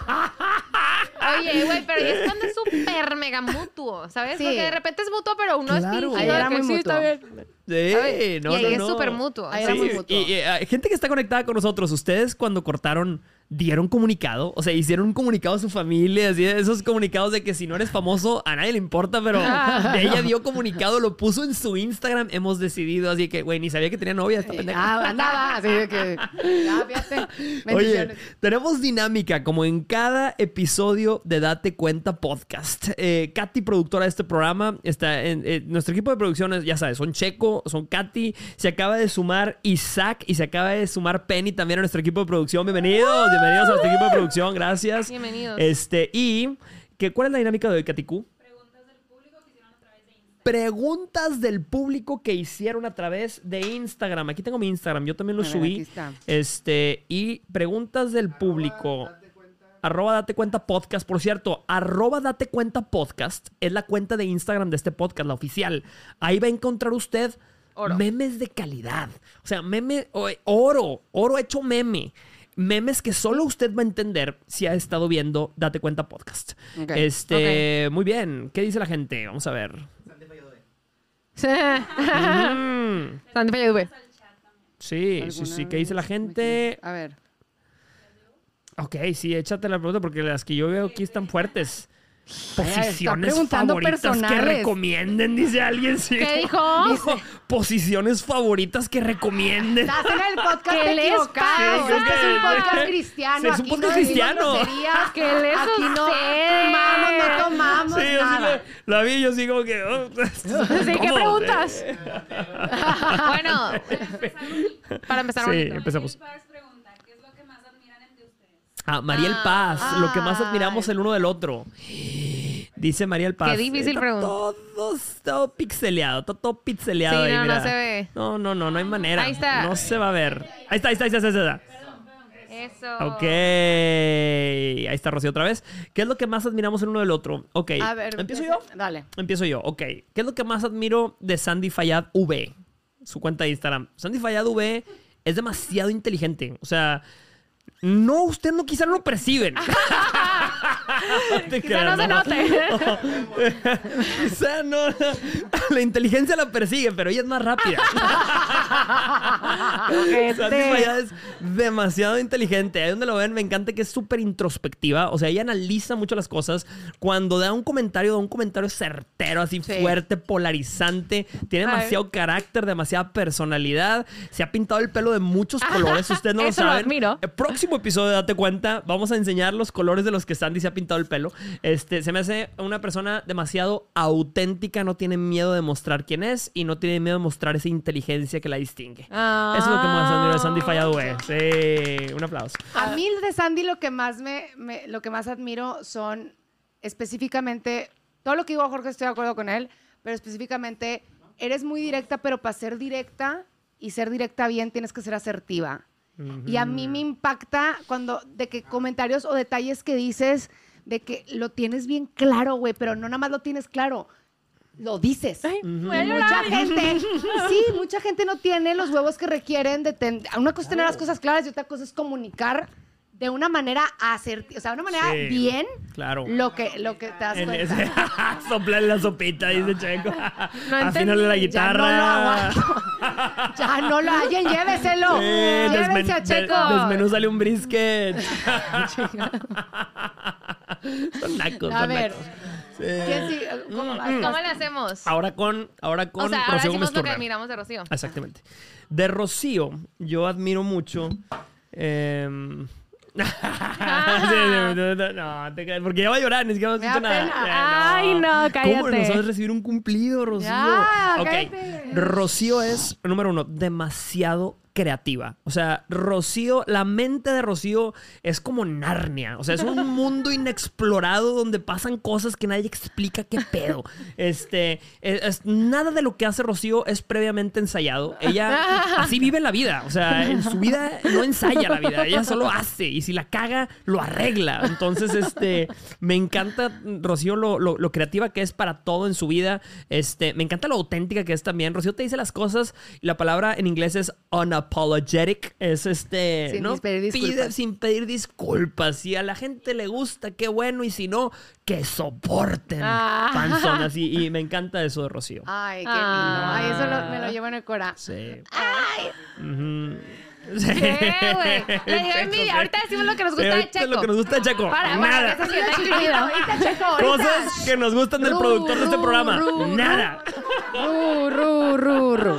C: Oye, güey, pero ya es cuando es súper mega mutuo, ¿sabes?
B: Sí.
C: Porque de repente es mutuo, pero uno
A: Claro.
C: es fingido.
B: Ahí era
C: que
B: muy
C: sí, está
B: mutuo.
C: bien.
A: Sí, no,
C: y ahí
A: no,
C: es
A: no.
C: súper mutuo.
B: Ahí era
A: Sí,
B: muy mutuo.
A: Y, y, gente que está conectada con nosotros, ustedes cuando cortaron, dieron comunicado, o sea, hicieron un comunicado a su familia, así, esos comunicados de que si no eres famoso, a nadie le importa, pero ella dio comunicado, lo puso en su Instagram, hemos decidido, así que, güey, ni sabía que tenía novia esta pendeja.
B: Ah, andaba, así de que. Ya, fíjate.
A: Oye, tenemos dinámica como en cada episodio de Date Cuenta Podcast. Eh, Katy, productora de este programa, está en eh, nuestro equipo de producciones, ya sabes, son Checo, son Katy, se acaba de sumar Isaac y se acaba de sumar Penny también a nuestro equipo de producción. Bienvenidos, bienvenidos a nuestro equipo de producción, gracias.
C: Bienvenidos.
A: Este, y que, ¿cuál es la dinámica de hoy, Katy Q? Preguntas del público que hicieron a través de Instagram. Aquí tengo mi Instagram, yo también lo
B: ver,
A: subí.
B: aquí está.
A: Este, y preguntas del público. Arroba date cuenta podcast. Por cierto, arroba date cuenta podcast es la cuenta de Instagram de este podcast, la oficial. Ahí va a encontrar usted
C: Oro.
A: memes de calidad. O sea, meme, oro, oro hecho meme. Memes que solo usted va a entender si ha estado viendo Date Cuenta Podcast. Este, muy bien. ¿Qué dice la gente? Vamos a ver.
C: Sí.
A: Mm, sí, sí, sí. ¿Qué dice la gente?
B: A ver.
A: Ok, sí, échate la pregunta porque las que yo veo aquí están fuertes. Posiciones
B: preguntando
A: favoritas que recomienden, dice alguien. Sí.
C: ¿Qué dijo?
A: Dijo, Posiciones favoritas que recomienden.
B: Estás en el podcast
C: ¿Qué les pasa?
B: Este es un podcast cristiano.
A: Sí, es un
B: Aquí
A: podcast
B: no decimos
A: cristiano.
B: groserías.
C: ¿Qué les
B: Aquí no fumamos, no tomamos
A: Sí, yo sí
B: nada.
A: la, la vi, yo sí como que. oh,
C: Sí, ¿qué preguntas? bueno, para empezar
A: Sí,
C: bonito.
A: empezamos.
D: Paz pregunta, ¿qué es lo que más admiran entre ustedes?
A: Ah, Mariel
C: Ah.
A: Paz, lo que más admiramos el uno del otro. Dice Mariel Paz.
C: Qué difícil
A: está
C: pregunta.
A: Todo, todo pixeleado, está todo pixeleado.
C: Sí,
A: ahí,
C: no, no se ve.
A: No, no, no, no hay manera.
C: Ahí está.
A: No se va a ver. Ahí está, ahí está, ahí está, ahí está.
C: Eso.
A: Ok. Ahí está Rocío otra vez. ¿Qué es lo que más admiramos el uno del otro? Ok.
B: A ver.
A: ¿Empiezo yo?
B: Dale.
A: Empiezo yo, ok. ¿Qué es lo que más admiro de Sandy Fayad V? Su cuenta de Instagram. Sandy Fayad V es demasiado inteligente. O sea, no, usted no quizá no lo perciben. te
C: Quizá no se note.
A: Quizá no. La inteligencia la persigue, pero ella es más rápida. Sandy Fallada es demasiado inteligente. Ahí donde lo ven, me encanta que es súper introspectiva. O sea, ella analiza mucho las cosas. Cuando da un comentario, da un comentario certero, así
B: Sí.
A: fuerte, polarizante. Tiene
C: Ay.
A: demasiado carácter, demasiada personalidad. Se ha pintado el pelo de muchos colores. Ustedes no lo
C: Eso lo
A: saben.
C: admiro.
A: El próximo episodio, date cuenta, vamos a enseñar los colores de los que Sandy se ha pintado el pelo. Este, se me hace una persona demasiado auténtica, no tiene miedo de mostrar quién es y no tiene miedo de mostrar esa inteligencia que la distingue.
C: Ah.
A: Eso es lo que más admiro de Sandy Fallado. Sí, un aplauso.
B: A mí de Sandy lo que más me, me- lo que más admiro son específicamente todo lo que digo Jorge estoy de acuerdo con él, pero específicamente eres muy directa, pero para ser directa y ser directa bien tienes que ser asertiva. Y a mí me impacta cuando de que comentarios o detalles que dices de que lo tienes bien claro, güey, pero no nada más lo tienes claro, lo dices.
C: Ay.
B: Mucha gente, sí, mucha gente no tiene los huevos que requieren de ten- una cosa es tener las cosas claras y otra cosa es comunicar de una manera asertiva, o sea, de una manera
A: Sí,
B: bien
A: claro.
B: lo que lo que te das
A: En
B: cuenta.
A: ese, soplarle la sopita, dice Checo.
C: No
A: Afínale la
C: entendí,
B: Ya no lo
A: guitarra.
B: aguanto. Ya no lo hallen, lléveselo.
A: Sí,
B: Llévense a
A: de-
B: Checo.
A: desmenúzale un brisket. son nacos,
B: A
A: son
B: ver.
A: nacos.
B: ¿Quién sigue? ¿Cómo
C: le hacemos?
A: Ahora con, ahora con
C: o sea, ahora
A: Rocío Gómez
C: decimos lo que admiramos de Rocío.
A: Exactamente. De Rocío, yo admiro mucho. em, sí, sí, sí, no, te creas, porque ya va a llorar, ni siquiera hemos
B: Me
A: dicho
B: da
A: nada.
B: pena.
A: Eh,
C: Ay, no,
A: ¿Cómo
C: cállate.
A: no sabes recibir un cumplido, Rocío?
B: Ya,
A: ok.
B: cállate.
A: Rocío es, número uno, demasiado creativa. O sea, Rocío, la mente de Rocío es como Narnia. O sea, es un mundo inexplorado donde pasan cosas que nadie explica qué pedo. Este, es- es- nada de lo que hace Rocío es previamente ensayado. Ella así vive la vida. O sea, en su vida no ensaya la vida. Ella solo hace. Y si la caga, lo arregla. Entonces, este, me encanta Rocío lo, lo- lo creativa que es para todo en su vida. Este, me encanta lo auténtica que es también. Rocío te dice las cosas y la palabra en inglés es unapologetic. Es este,
B: Sin
A: ¿no?
B: pedir
A: Pide- sin pedir disculpas. Si a la gente le gusta, qué bueno. Y si no, que soporten.
C: Ah.
A: Panzonas. Y, y me encanta eso de Rocío.
B: Ay, qué lindo.
C: Ah.
B: Ay, eso lo- me lo llevo en el corazón.
A: Sí.
B: Ay.
A: Ujú. Sí.
C: ¿Qué, güey? Le dio envidia.
A: sí.
C: Ahorita decimos lo que nos
A: Sí,
C: gusta de Checo.
A: Lo que nos gusta de Checo.
C: Para, para
A: Nada.
C: que
B: Chiquito,
C: incluido.
B: ahorita, Checo, ahorita.
A: Cosas que nos gustan del
B: Ru,
A: productor de este programa.
B: ru,
A: Nada.
B: Ru, ru, ru, ru.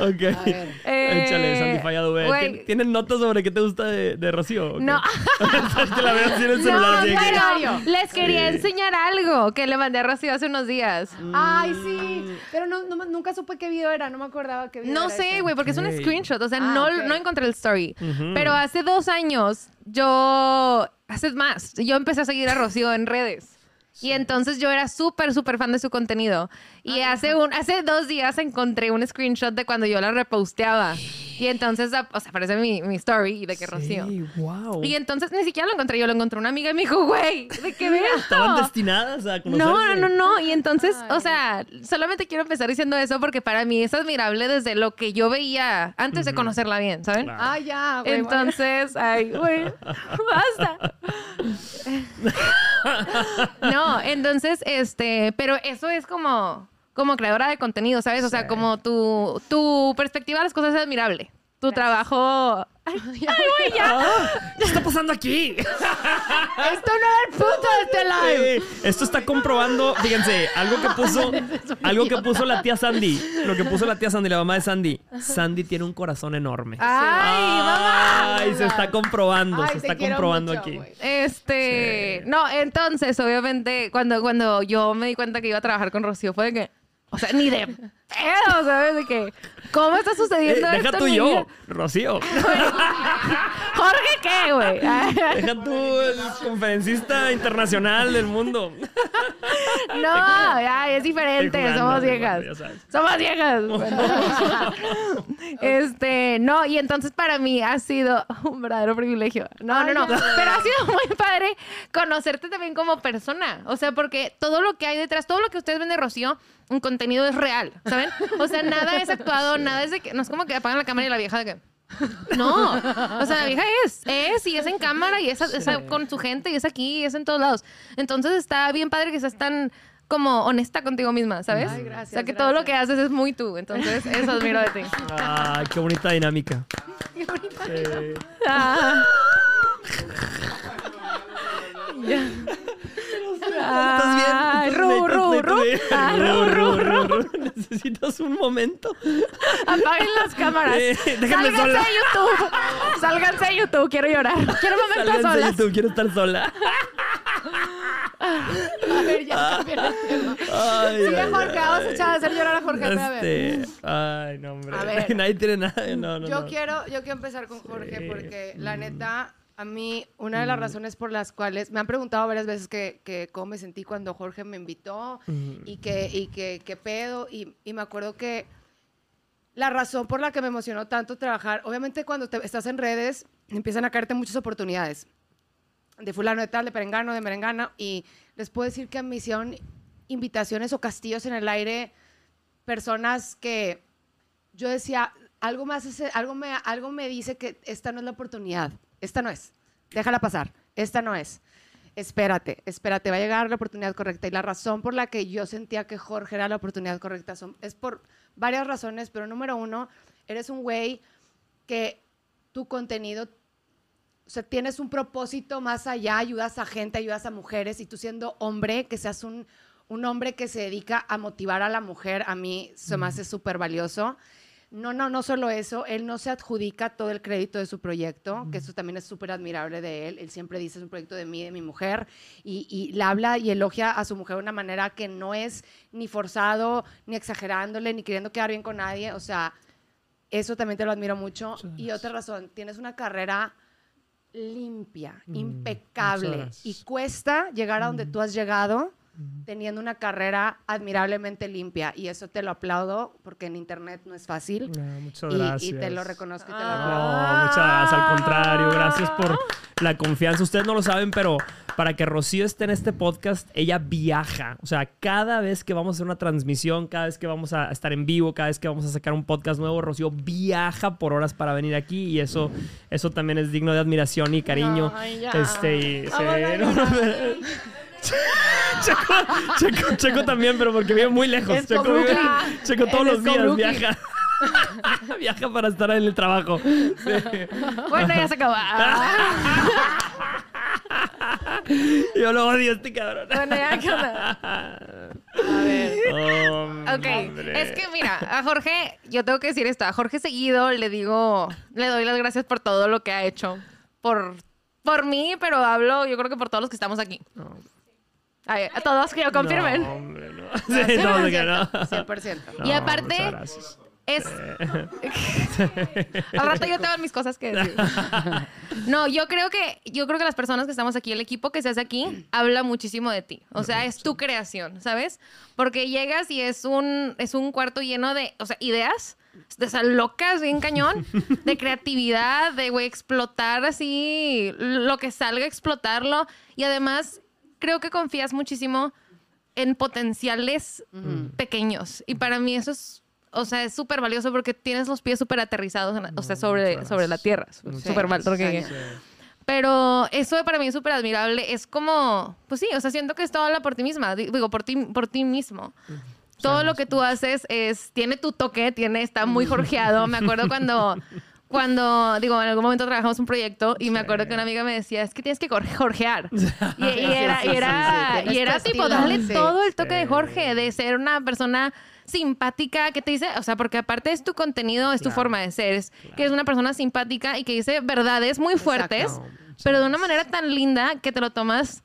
A: Ok.
B: ver.
A: Échale, Sandy Fallado, güey.
C: güey.
A: ¿Tien- ¿Tienen notas sobre qué te gusta de, de Rocío? o qué?
C: No.
A: es que la veo así en el celular.
C: No, pero les quería enseñar algo que le mandé a Rocío hace unos días.
B: Ay, sí. Pero no, no- nunca supe qué video era. No me acordaba qué video
C: No
B: era
C: sé,
B: ese.
C: güey, porque es un screenshot. O sea,
B: Ah,
C: no, no encontré el story. Pero hace dos años, yo. Hace más. Yo empecé a seguir a Rocío en redes. Y entonces yo era súper, súper fan de su contenido. Y hace, un, hace dos días encontré un screenshot de cuando yo la reposteaba. Y entonces, ap- o sea, aparece mi, mi story de que Rocío.
A: Sí, wow.
C: Y entonces ni siquiera lo encontré, yo lo encontré una amiga y me dijo, güey, ¿de qué ve
A: Estaban destinadas a conocerse.
C: No, no, no, no. Y entonces,
B: Ay.
C: o sea, solamente quiero empezar diciendo eso porque para mí es admirable desde lo que yo veía antes de conocerla bien, ¿saben?
A: Claro.
B: Ah, ya, güey.
C: Entonces, ay, güey, basta. no, entonces, este, pero eso es como, como creadora de contenido, ¿sabes? O sea,
A: Sí.
C: como tu, tu perspectiva a las cosas es admirable. Tu trabajo. Ay, güey, ya.
A: ¿Qué está pasando aquí?
B: Esto no era el punto de este live.
A: Sí, Esto está comprobando, fíjense, algo que puso, algo que puso la tía Sandy, lo que puso la tía Sandy, la mamá de Sandy. Sandy tiene un corazón enorme.
C: Ay, mamá.
A: Ay, se está comprobando,
B: Ay,
A: se está comprobando
B: mucho,
A: aquí.
C: Este, no, entonces, obviamente, cuando, cuando yo me di cuenta que iba a trabajar con Rocío, fue de que, o sea, ni de pedo, ¿sabes? De que, ¿cómo está
A: Eh,
C: sucediendo
A: deja
C: esto
A: tú
C: en mi
A: yo,
C: vida?
A: Rocío.
C: Jorge, ¿qué, güey?
A: Deja tú el conferencista internacional del mundo.
C: No, ya, es diferente,
A: jugando,
C: somos viejas.
A: sabes.
C: Somos viejas. este, no, y entonces para mí ha sido un verdadero privilegio. No,
B: Ay,
C: no, no. Pero ha sido muy padre conocerte también como persona. O sea, porque todo lo que hay detrás, todo lo que ustedes ven de Rocío, un contenido es real, ¿saben? O sea, nada es actuado, nada es de que. No es como que apagan la cámara y la vieja de que. No, o sea, la vieja es, es, y es en cámara, y es, es con su gente, y es aquí, y es en todos lados. Entonces está bien padre que seas tan como honesta contigo misma, ¿sabes?
B: Ay, gracias,
C: o sea, que todo lo que haces es muy tú. Entonces, eso admiro de ti.
A: Ay, qué bonita dinámica. Sí.
C: Ah.
A: ¿Estás bien?
C: Ay,
A: ¿Estás
C: ru,
A: bien?
C: ru,
A: ¿Estás
C: ru. Ah,
A: Ru,
C: ru,
A: ru, ru. Necesitas un momento.
C: Apaguen las cámaras.
A: Eh, déjenme
C: Sálganse
A: sola.
C: de YouTube. Sálganse de YouTube. Quiero llorar. Quiero momentos
A: Sálganse de
C: solas.
A: YouTube, quiero estar sola.
B: A ver, ya cambié el tema.
A: Ay,
B: Sigue
A: ay,
B: Jorge, vamos a echar a hacer llorar a Jorge. espérame.
A: Este, ay, no, hombre.
B: A ver.
A: Nadie tiene nada. No, no,
B: Yo
A: no.
B: quiero, yo quiero empezar con Jorge
A: Sí.
B: porque la neta, a mí, una de las razones por las cuales me han preguntado varias veces que, que cómo me sentí cuando Jorge me invitó y que, y que, qué pedo. Y, y me acuerdo que la razón por la que me emocionó tanto trabajar, obviamente cuando te- estás en redes, empiezan a caerte muchas oportunidades. De fulano de tal, de perengano, de merengana. Y les puedo decir que me hicieron invitaciones o castillos en el aire personas que yo decía, algo más, algo me, algo me dice que esta no es la oportunidad, esta no es, déjala pasar, esta no es. Espérate, espérate, va a llegar la oportunidad correcta. Y la razón por la que yo sentía que Jorge era la oportunidad correcta son, es por varias razones, pero número uno, eres un güey que tu contenido, o sea, tienes un propósito más allá, ayudas a gente, ayudas a mujeres, y tú siendo hombre, que seas un, un hombre que se dedica a motivar a la mujer, a mí se me hace súper valioso. No, no, no solo eso, él no se adjudica todo el crédito de su proyecto, que eso también es súper admirable de él. Él siempre dice, es un proyecto de mí, de mi mujer, y, y le habla y elogia a su mujer de una manera que no es ni forzado, ni exagerándole, ni queriendo quedar bien con nadie. O sea, eso también te lo admiro mucho. Y otra razón, tienes una carrera limpia,
A: Mm,
B: impecable, y cuesta llegar a donde tú has llegado teniendo una carrera admirablemente limpia. Y eso te lo aplaudo porque en internet no es fácil.
A: No, muchas
B: Y-
A: gracias.
B: Y, te lo reconozco y te lo
C: Ah.
B: aplaudo.
A: No, muchas gracias. Al contrario, gracias por la confianza. Ustedes no lo saben, pero para que Rocío esté en este podcast, ella viaja. O sea, cada vez que vamos a hacer una transmisión, cada vez que vamos a estar en vivo, cada vez que vamos a sacar un podcast nuevo, Rocío viaja por horas para venir aquí y eso, eso también es digno de admiración y cariño.
B: Ay, ya.
A: Este, y- no. Checo, Checo, Checo también, pero porque vive muy lejos.
B: Es
A: Checo, vive- Checo todos los días viaja. viaja para estar en el trabajo. Sí.
C: Bueno, ya se acabó.
A: Yo lo odio a este cabrón.
C: Bueno, ya, ¿qué onda?
B: A ver.
C: Ok, es que mira, a Jorge, yo tengo que decir esto, a Jorge seguido le digo, le doy las gracias por todo lo que ha hecho, por, por mí, pero hablo yo creo que por todos los que estamos aquí. Ay, a todos que lo confirmen.
A: No, hombre, no. Sí, no, que no.
B: 100%.
C: Y aparte-. Es... Al rato yo tengo mis cosas que decir. No, yo creo que yo creo que las personas que estamos aquí, el equipo que se hace aquí, habla muchísimo de ti. O sea, es tu creación, ¿sabes? Porque llegas y es un es un cuarto lleno de, o sea, ideas de esas locas, bien cañón, de creatividad, de güey explotar así lo que salga, explotarlo y además creo que confías muchísimo en potenciales pequeños. Y para mí eso es, o sea, es súper valioso porque tienes los pies súper aterrizados, en la- o sea, sobre,
A: muchas
C: sobre la tierra. Súper mal. porque- Pero eso para mí es súper admirable. Es como, pues sí, o sea, siento que es todo habla por ti misma. Di- Digo, por ti, por ti mismo. Todo lo que tú haces es, tiene tu toque, tiene, está muy jorgeado. Me acuerdo cuando, cuando, digo, en algún momento trabajamos un proyecto y me acuerdo que una amiga me decía, es que tienes que jorge- jorgear. Y, y era, y era, y era tipo, darle todo el toque de. Jorge, de ser una persona simpática que te dice, o sea, porque aparte es tu contenido, es tu forma de ser, es que es una persona simpática y que dice verdades muy fuertes, pero de una manera tan linda que te lo tomas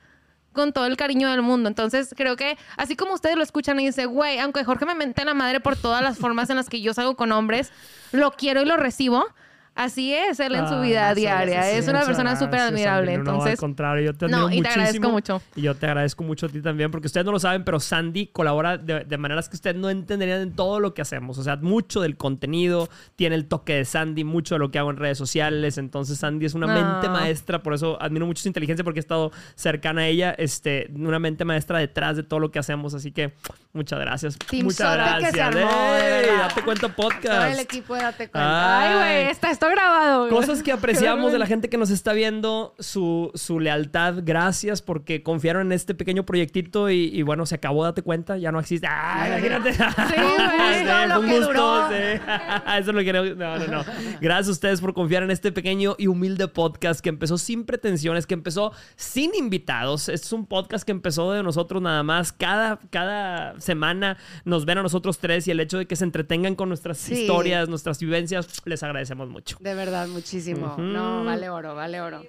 C: con todo el cariño del mundo. Entonces, creo que así como ustedes lo escuchan y dicen, güey, aunque Jorge me mente la madre por todas las formas en las que yo salgo con hombres, lo quiero y lo recibo. Así es él en su
A: Ah,
C: vida diaria.
A: gracias.
C: es una persona súper
A: gracias,
C: admirable.
A: No,
C: Entonces,
A: al contrario, yo te
C: No, y te
A: muchísimo.
C: agradezco mucho.
A: Y yo te agradezco mucho a ti también, porque ustedes no lo saben, pero Sandy colabora de, de maneras que ustedes no entenderían en todo lo que hacemos. O sea, mucho del contenido, tiene el toque de Sandy, mucho de lo que hago en redes sociales. Entonces, Sandy es una mente maestra, por eso admiro mucho su inteligencia, porque he estado cercana a ella, este, una mente maestra detrás de todo lo que hacemos. Así que, muchas gracias.
B: Team
A: muchas
B: Sote que
A: gracias.
B: se armó,
A: ey, date cuenta
B: Todo
A: podcast.
B: el equipo de Date Cuenta.
C: Ay, güey, esta, esta grabado. güey.
A: Cosas que apreciamos de la gente que nos está viendo, su, su lealtad, gracias porque confiaron en este pequeño proyectito y, y bueno, se acabó, date cuenta, ya no existe. ¡Ah, imagínate!
C: güey,
B: lo
A: fue un gusto, sí. Eso es lo que no, no, no, no. Gracias a ustedes por confiar en este pequeño y humilde podcast que empezó sin pretensiones, que empezó sin invitados. Este es un podcast que empezó de nosotros nada más. Cada, cada semana nos ven a nosotros tres y el hecho de que se entretengan con nuestras
B: Sí.
A: historias, nuestras vivencias, les agradecemos mucho.
B: De verdad, muchísimo. No, vale oro, vale oro.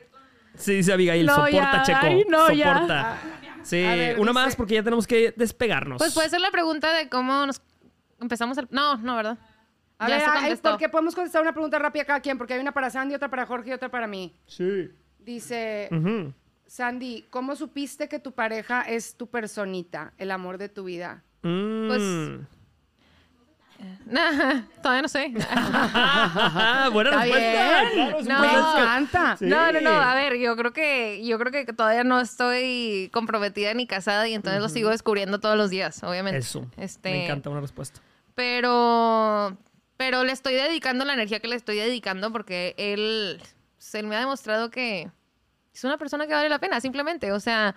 A: Sí, dice Abigail,
C: No,
A: soporta,
C: ya.
A: Checo.
C: Ay, no, ya.
A: soporta. Sí,
B: ver,
A: una
B: dice-
A: más porque ya tenemos que despegarnos.
C: Pues puede ser la pregunta de cómo nos empezamos el. No, no, ¿verdad?
B: A
C: Ya
B: ver,
C: se
B: ay,
C: contestó.
B: porque podemos contestar una pregunta rápida cada quien, porque hay una para Sandy, otra para Jorge y otra para mí.
A: Sí.
B: Dice. Sandy, ¿cómo supiste que tu pareja es tu personita, el amor de tu vida?
A: Mm.
C: Pues- Todavía no sé.
A: Buena
B: Está
A: respuesta.
B: bien.
A: Claro, es un
C: No.
B: Me encanta.
A: Sí.
C: No, no, no. A ver, yo creo que yo creo que todavía no estoy comprometida ni casada y entonces lo sigo descubriendo todos los días, obviamente.
A: Eso.
C: Este,
A: Me encanta una respuesta.
C: Pero pero le estoy dedicando la energía que le estoy dedicando porque él se me ha demostrado que es una persona que vale la pena, simplemente. O sea,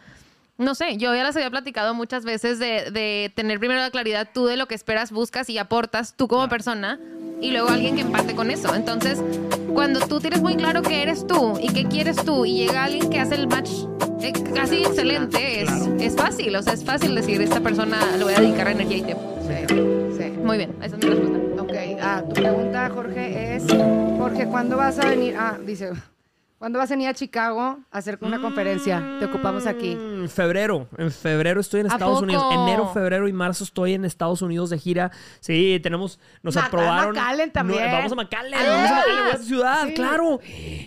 C: no sé, yo ya las había platicado muchas veces de, de tener primero la claridad tú de lo que esperas, buscas y aportas tú como persona y luego alguien que empate con eso. Entonces, cuando tú tienes muy claro qué eres tú y qué quieres tú y llega alguien que hace el match eh, casi excelente, es,
A: Claro.
C: es fácil. O sea, es fácil decir, esta persona le voy a dedicar energía y tiempo.
B: Sí, sí.
C: Muy bien, esa es mi respuesta.
B: Ok, ah, tu pregunta, Jorge, es, Jorge, ¿cuándo vas a venir? Ah, dice, ¿cuándo vas a venir a Chicago a hacer una conferencia? Te ocupamos aquí.
A: Mm, febrero. En febrero estoy en
C: ¿A
A: Estados
C: poco?
A: Unidos. Enero, febrero y marzo estoy en Estados Unidos de gira. Sí, tenemos, nos
B: Ma-
A: aprobaron.
B: a McAllen también.
A: No, vamos a McAllen,
B: Ah,
A: vamos a McAllen, a tu ciudad,
B: sí.
A: claro.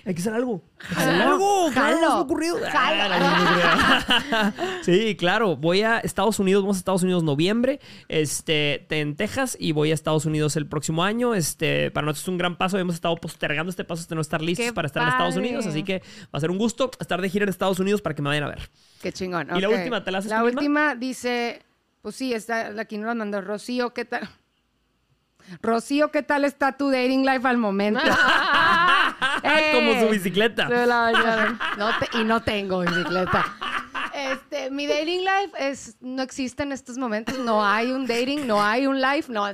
A: Hay que hacer algo.
B: Jalo,
A: algo.
B: Jalo,
A: ocurrido. Ah, sí, claro. Voy a Estados Unidos, vamos a Estados Unidos noviembre, este, en Texas, y voy a Estados Unidos el próximo año. Este, para nosotros es un gran paso. Hemos estado postergando este paso hasta no estar listos
C: ¡Qué
A: para estar en Estados! Unidos. Así que va a ser un gusto estar de gira en Estados Unidos para que me vayan a ver.
B: Qué chingón.
A: ¿Y la última, te la haces
B: La
A: misma?
B: última dice, pues sí, está, aquí nos la mandó Rocío, ¿qué tal? Rocío, ¿qué tal está tu dating life al momento?
A: Como su bicicleta.
C: Se la.
B: No te- y no tengo bicicleta. Este, mi dating life es, no existe en estos momentos. No hay un dating, no hay un life, no.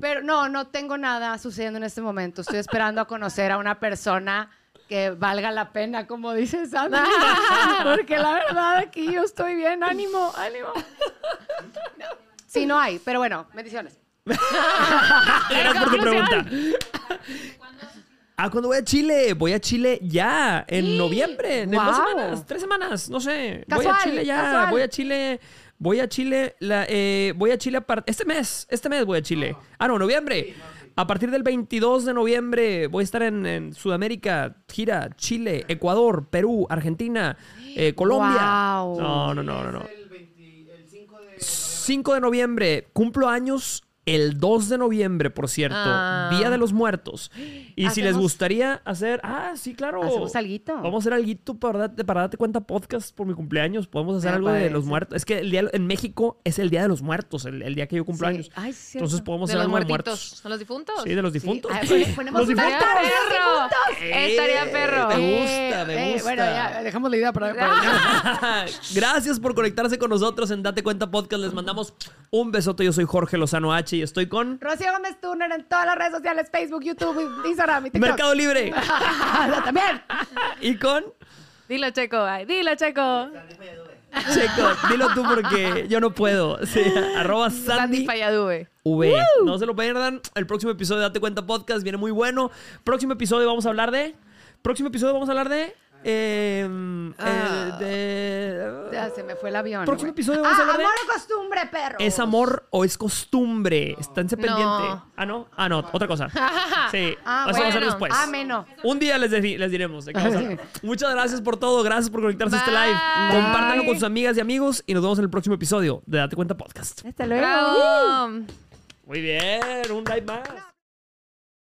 B: Pero no, no tengo nada sucediendo en este momento. Estoy esperando a conocer a una persona que valga la pena, como dice Sandra. Porque la verdad aquí yo estoy bien. Ánimo, ánimo. No. Sí, no hay, pero bueno, bendiciones.
A: Gracias por tu pregunta. Ah, cuando voy a Chile? Voy a Chile ya, en noviembre, en dos semanas, tres semanas, no sé. voy a Chile ya,
B: casual.
A: voy a Chile, voy a Chile, la, eh, voy a Chile a este mes, este mes voy a Chile. Ah, no, noviembre. A partir del 22 de noviembre voy a estar en, en Sudamérica, gira, Chile, Ecuador, Perú, Argentina, eh, Colombia.
B: Guau.
A: No, no, no, no, no. 5 de noviembre, cumplo años el 2 de noviembre, por cierto,
C: Ah.
A: Día de los Muertos. Y si les gustaría hacer, ah, sí, claro.
B: Hacemos alguito.
A: Vamos a hacer algo para darte, para darte cuenta podcast por mi cumpleaños. Podemos hacer algo de los muertos. Es que el día en México es el Día de los Muertos, el, el día que yo cumplo
B: Sí.
A: años.
B: Ay, sí,
A: Entonces podemos
C: De
A: hacer algo de muertos.
C: ¿Son los difuntos?
A: Sí, de los difuntos.
B: Ah, pon- ponemos
A: Los difuntos.
C: perro.
A: Eh,
C: Estaría perro.
A: Me
B: Eh,
A: gusta, me
B: eh,
A: gusta.
B: bueno, ya, dejamos la idea para... para-
A: Gracias por conectarse con nosotros en Date Cuenta Podcast. Les mandamos un besote. Yo soy Jorge Lozano H y estoy con
B: Rocío Gómez Turner en todas las redes sociales, Facebook, YouTube, Instagram y TikTok.
A: Mercado Libre
B: También.
A: y con
C: Dilo, Checo. ay, dilo, Checo.
A: Checo. Dilo tú porque yo no puedo. Sí, arroba
C: Sandy
A: Sandy. V. No se lo pierdan. El próximo episodio de Date Cuenta Podcast viene muy bueno. Próximo episodio vamos a hablar de. Próximo episodio vamos a hablar de. Eh,
B: Ah.
A: eh, de.
B: Ya se me fue el avión.
A: Próximo episodio vamos a
B: ah,
A: hablar
B: amor o costumbre, perro.
A: ¿Es amor o es costumbre? Esténse
C: No.
A: pendiente. Ah, no. Ah, no. Otra cosa. Sí.
B: Ah,
A: Eso va a
C: bueno.
A: después.
B: Ah, menos.
A: Un día les, diremos de. Muchas gracias por todo. Gracias por conectarse a este live. Compártanlo con sus amigas y amigos. Y nos vemos en el próximo episodio de Date Cuenta Podcast.
B: Hasta luego.
C: Bravo.
A: Muy bien. Un live más.